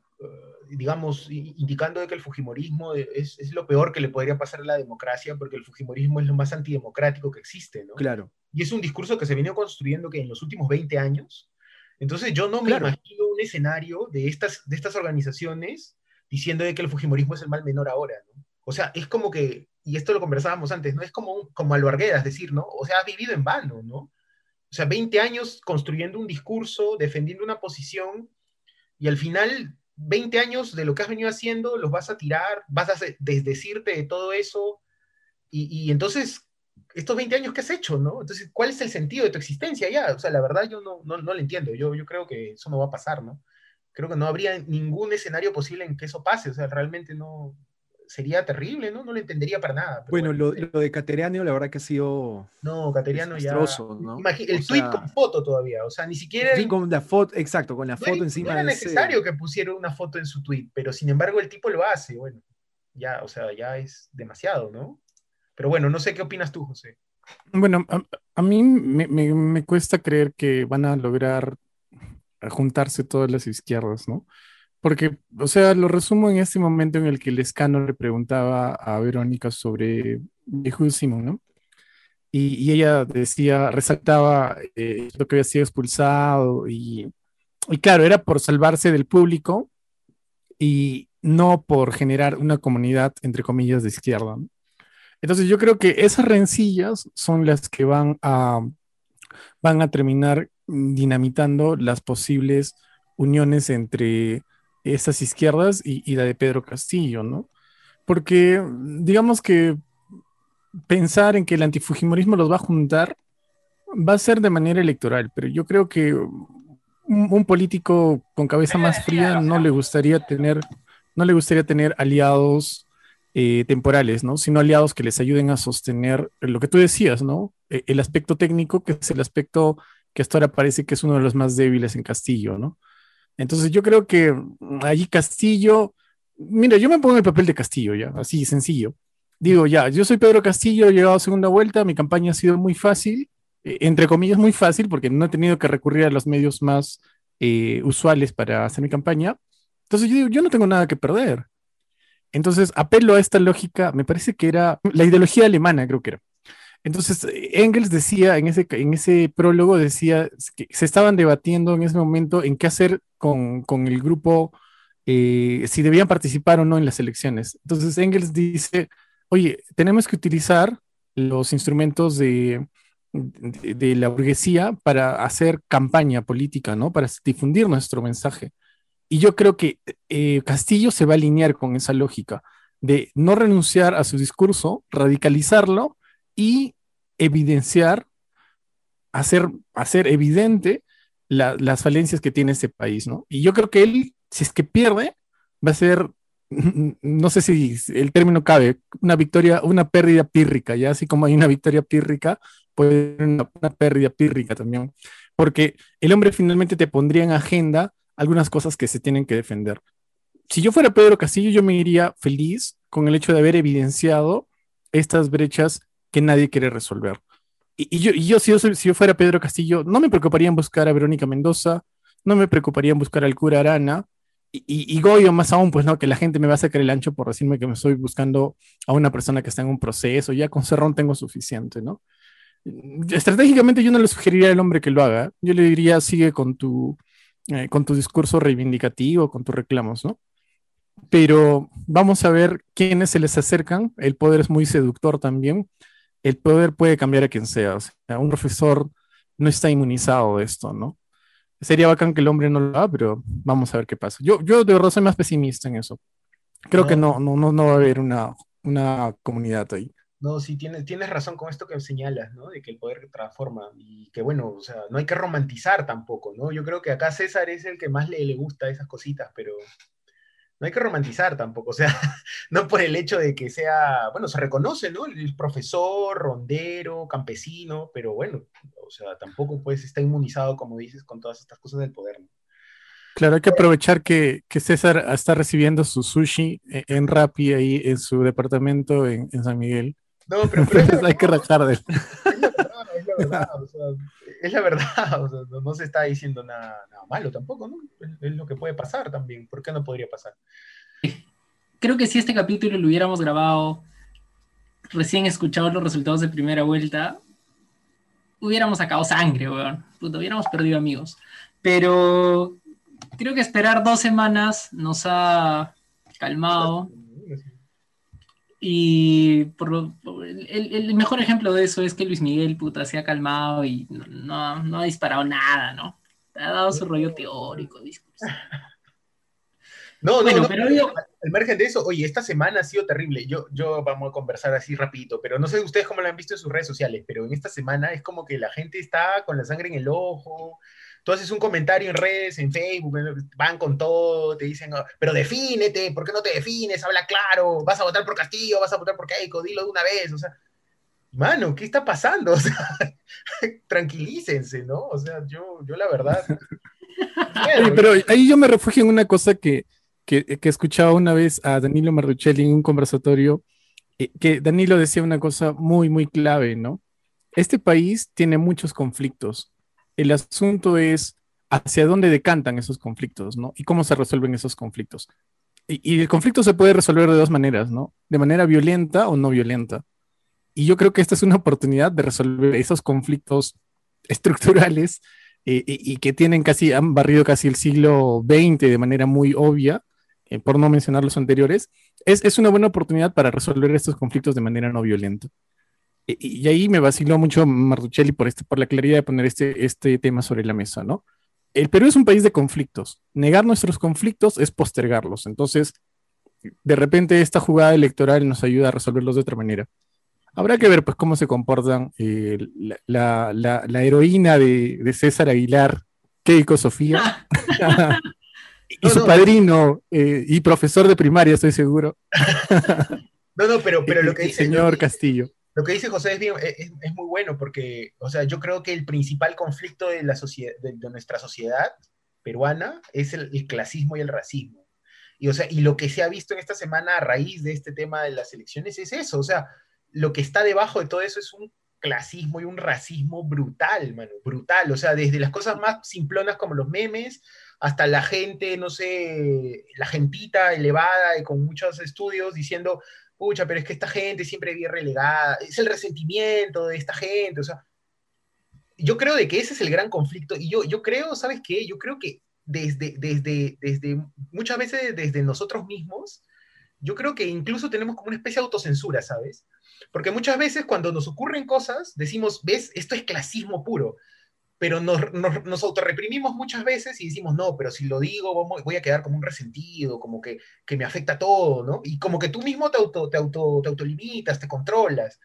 digamos, indicando de que el fujimorismo es, es, lo peor que le podría pasar a la democracia, porque el fujimorismo es lo más antidemocrático que existe, ¿no? Claro. Y es un discurso que se viene construyendo que en los últimos 20 años. Entonces yo no me claro. imagino un escenario de estas, de estas organizaciones diciendo de que el fujimorismo es el mal menor ahora, ¿no? O sea, es como que y esto lo conversábamos antes, ¿no? Es como, como Albarguedas decir, ¿no? O sea, has vivido en vano, ¿no? O sea, 20 años construyendo un discurso, defendiendo una posición, y al final, 20 años de lo que has venido haciendo, los vas a tirar, vas a desdecirte de todo eso, y, y entonces, estos 20 años, ¿qué has hecho, no? Entonces, ¿cuál es el sentido de tu existencia ya? O sea, la verdad yo no, no, no lo entiendo, yo, yo creo que eso no va a pasar, ¿no? Creo que no habría ningún escenario posible en que eso pase, o sea, realmente no, sería terrible, ¿no? No lo entendería para nada. Bueno, bueno, lo, lo, de Cateriano, la verdad que ha sido. No, Cateriano ya. ¿no? el o tweet sea, con foto todavía, o sea, ni siquiera. Sí, con la foto, exacto, con la foto no, encima. No era necesario ese... que pusiera una foto en su tweet, pero sin embargo el tipo lo hace, bueno, ya, o sea, ya es demasiado, ¿no? Pero bueno, no sé qué opinas tú, José. Bueno, a, a mí me, me, me cuesta creer que van a lograr juntarse todas las izquierdas, ¿no? Porque, o sea, lo resumo en este momento en el que el escano le preguntaba a Verónica sobre Yehuda Simon, ¿no? Y, y, ella decía, resaltaba eh, lo que había sido expulsado y, y, claro, era por salvarse del público y no por generar una comunidad, entre comillas, de izquierda. ¿no? Entonces yo creo que esas rencillas son las que van a, van a terminar dinamitando las posibles uniones entre estas izquierdas y, y, la de Pedro Castillo, ¿no? Porque digamos que pensar en que el antifujimorismo los va a juntar va a ser de manera electoral, pero yo creo que un, un político con cabeza más fría no le gustaría tener, no le gustaría tener aliados eh, temporales, ¿no? Sino aliados que les ayuden a sostener lo que tú decías, ¿no? E, el aspecto técnico, que es el aspecto que hasta ahora parece que es uno de los más débiles en Castillo, ¿no? Entonces yo creo que allí Castillo, mira, yo me pongo en el papel de Castillo ya, así sencillo. Digo, ya, yo soy Pedro Castillo, he llegado a segunda vuelta, mi campaña ha sido muy fácil, eh, entre comillas muy fácil, porque no he tenido que recurrir a los medios más eh, usuales para hacer mi campaña. Entonces yo digo, yo no tengo nada que perder. Entonces apelo a esta lógica, me parece que era la ideología alemana, creo que era. Entonces, Engels decía, en ese, en ese prólogo, decía que se estaban debatiendo en ese momento en qué hacer con, con el grupo, eh, si debían participar o no en las elecciones. Entonces, Engels dice, oye, tenemos que utilizar los instrumentos de, de, de la burguesía para hacer campaña política, ¿no? Para difundir nuestro mensaje. Y yo creo que eh, Castillo se va a alinear con esa lógica de no renunciar a su discurso, radicalizarlo y evidenciar, hacer, hacer evidente la, las falencias que tiene este país, ¿no? Y yo creo que él, si es que pierde, va a ser, no sé si el término cabe, una victoria, una pérdida pírrica, ya así como hay una victoria pírrica, puede haber una pérdida pírrica también, porque el hombre finalmente te pondría en agenda algunas cosas que se tienen que defender. Si yo fuera Pedro Castillo, yo me iría feliz con el hecho de haber evidenciado estas brechas que nadie quiere resolver. Y, yo, si yo, fuera Pedro Castillo, no me preocuparía en buscar a Verónica Mendoza, no me preocuparía en buscar al cura Arana, y, y, y, Goyo más aún, pues no, que la gente me va a sacar el ancho por decirme que me estoy buscando a una persona que está en un proceso, ya con Cerrón tengo suficiente, ¿no? Estratégicamente yo no le sugeriría al hombre que lo haga, yo le diría sigue con tu, eh, con tu discurso reivindicativo, con tus reclamos, ¿no? Pero vamos a ver quiénes se les acercan, el poder es muy seductor también, el poder puede cambiar a quien sea. O sea, un profesor no está inmunizado de esto, ¿no? Sería bacán que el hombre no lo haga, pero vamos a ver qué pasa. Yo, yo de verdad soy más pesimista en eso. Creo no. que no, no, no, no va a haber una, una comunidad ahí. No, sí, tienes, tienes razón con esto que señalas, ¿no? De que el poder transforma y que, bueno, o sea, no hay que romantizar tampoco, ¿no? Yo creo que acá César es el que más le, le gusta esas cositas, pero no hay que romantizar tampoco, o sea, no por el hecho de que sea, bueno, se reconoce, ¿no? El profesor, rondero, campesino, pero bueno, o sea, tampoco pues está inmunizado, como dices, con todas estas cosas del poder, ¿no? Claro, hay que aprovechar que, que César está recibiendo su sushi e, en Rappi ahí en su departamento en, en San Miguel. No, pero, pero hay que rajar de él. es la verdad, no, se está diciendo nada, malo tampoco, ¿no? Es, lo que puede pasar también, ¿por qué no podría pasar? Creo que si este capítulo lo hubiéramos grabado recién escuchado los resultados de primera vuelta, hubiéramos sacado sangre, weón. Hubiéramos perdido amigos. Pero creo que esperar dos semanas nos ha calmado. Y por lo- el, el mejor ejemplo de eso es que Luis Miguel, puta, se ha calmado y no, no- no ha disparado nada, ¿no? Ha dado su rollo teórico, discurso. No, no, Bueno, no, pero digo- al margen de eso, oye, esta semana ha sido terrible. Yo, yo vamos a conversar así rapidito, pero no sé ustedes cómo lo han visto en sus redes sociales, pero en esta semana es como que la gente está con la sangre en el ojo. Tú haces un comentario en redes, en Facebook, van con todo, te dicen, "Oh, pero defínete, ¿por qué no te defines? Habla claro, vas a votar por Castillo, vas a votar por Keiko, dilo de una vez, o sea, mano, ¿qué está pasando? O sea, tranquilícense, ¿no? O sea, yo, yo la verdad... Pero ahí yo me refugio en una cosa que, que, que escuchaba una vez a Danilo Marruchelli en un conversatorio, eh, que Danilo decía una cosa muy, muy clave, ¿no? Este país tiene muchos conflictos. El asunto es hacia dónde decantan esos conflictos, ¿no? Y cómo se resuelven esos conflictos. Y, el conflicto se puede resolver de dos maneras, ¿no? De manera violenta o no violenta. Y yo creo que esta es una oportunidad de resolver esos conflictos estructurales eh, y, y que tienen casi, han barrido casi el siglo XX de manera muy obvia, eh, por no mencionar los anteriores, es, es una buena oportunidad para resolver estos conflictos de manera no violenta. Y, ahí me vaciló mucho Martuchelli por, este, por la claridad de poner este, este tema sobre la mesa, ¿no? El Perú es un país de conflictos. Negar nuestros conflictos es postergarlos. Entonces, de repente esta jugada electoral nos ayuda a resolverlos de otra manera. Habrá que ver pues cómo se comportan eh, la, la, la, la, heroína de, de, César Aguilar, Keiko Sofía, y No, su no. padrino eh, y profesor de primaria, estoy seguro. No, no, pero, pero lo que el dice... señor Castillo. Lo que dice José es, bien- es, es muy bueno porque, o sea, yo creo que el principal conflicto de, la sociedad, de, de nuestra sociedad peruana es el, el clasismo y el racismo. Y, o sea, y lo que se ha visto en esta semana a raíz de este tema de las elecciones es eso. O sea, lo que está debajo de todo eso es un clasismo y un racismo brutal, mano, brutal. O sea, desde las cosas más simplonas como los memes hasta la gente, no sé, la gentita elevada y con muchos estudios diciendo, pucha, pero es que esta gente siempre bien relegada, es el resentimiento de esta gente, o sea, yo creo de que ese es el gran conflicto, y yo, yo creo, ¿sabes qué? Yo creo que desde, desde, desde, muchas veces desde nosotros mismos, yo creo que incluso tenemos como una especie de autocensura, ¿sabes? Porque muchas veces cuando nos ocurren cosas, decimos, ves, esto es clasismo puro, pero nos, nos, nos autorreprimimos muchas veces y decimos, no, pero si lo digo voy a quedar como un resentido, como que, que me afecta todo, ¿no? Y como que tú mismo te, auto, te, auto, te autolimitas, te controlas.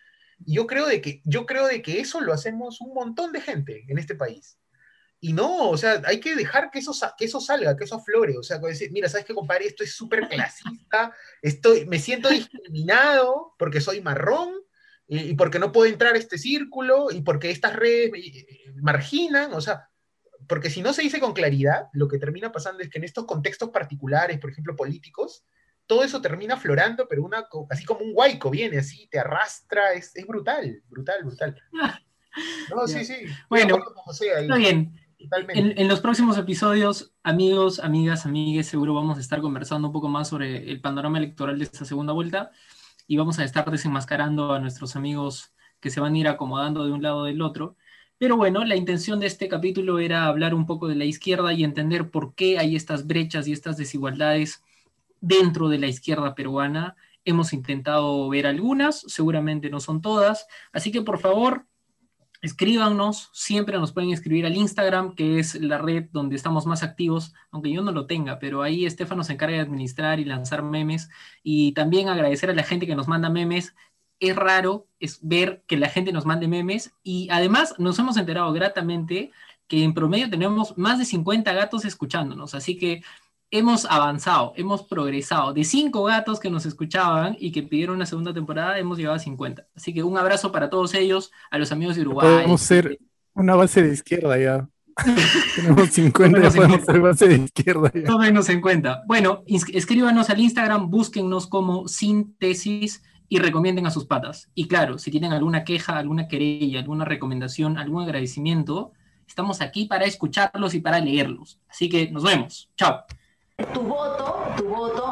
Y yo creo, de que, yo creo de que eso lo hacemos un montón de gente en este país. Y no, o sea, hay que dejar que eso, que eso salga, que eso aflore. O sea, decir, mira, ¿sabes qué, compadre? Esto es súper clasista, estoy, me siento discriminado porque soy marrón y, porque no puedo entrar este círculo y porque estas redes eh, marginan, o sea, porque si no se dice con claridad, lo que termina pasando es que en estos contextos particulares, por ejemplo, políticos, todo eso termina aflorando, pero una, así como un huaico viene, así, te arrastra, es, es brutal, brutal, brutal. No, sí, sí. Bueno, con José ahí, Está bien. En, en los próximos episodios, amigos, amigas, amigues, seguro vamos a estar conversando un poco más sobre el panorama electoral de esta segunda vuelta y vamos a estar desenmascarando a nuestros amigos que se van a ir acomodando de un lado del otro. Pero bueno, la intención de este capítulo era hablar un poco de la izquierda y entender por qué hay estas brechas y estas desigualdades dentro de la izquierda peruana. Hemos intentado ver algunas, seguramente no son todas, así que por favor, escríbanos, siempre nos pueden escribir al Instagram, que es la red donde estamos más activos, aunque yo no lo tenga, pero ahí Estefano se encarga de administrar y lanzar memes. Y también agradecer a la gente que nos manda memes. Es raro es ver que la gente nos mande memes. Y además nos hemos enterado gratamente que en promedio tenemos más de 50 gatos escuchándonos, así que hemos avanzado, hemos progresado. De cinco gatos que nos escuchaban y que pidieron una segunda temporada, hemos llegado a 50. Así que un abrazo para todos ellos, a los amigos de Uruguay. Podemos ser una base de izquierda ya. Tenemos 50, ya podemos ser base de izquierda ya. Tómenos en cuenta. Bueno, escríbanos al Instagram, búsquennos como síntesis y recomienden a sus patas. Y claro, si tienen alguna queja, alguna querella, alguna recomendación, algún agradecimiento, estamos aquí para escucharlos y para leerlos. Así que nos vemos. Chao. Tu voto, tu voto,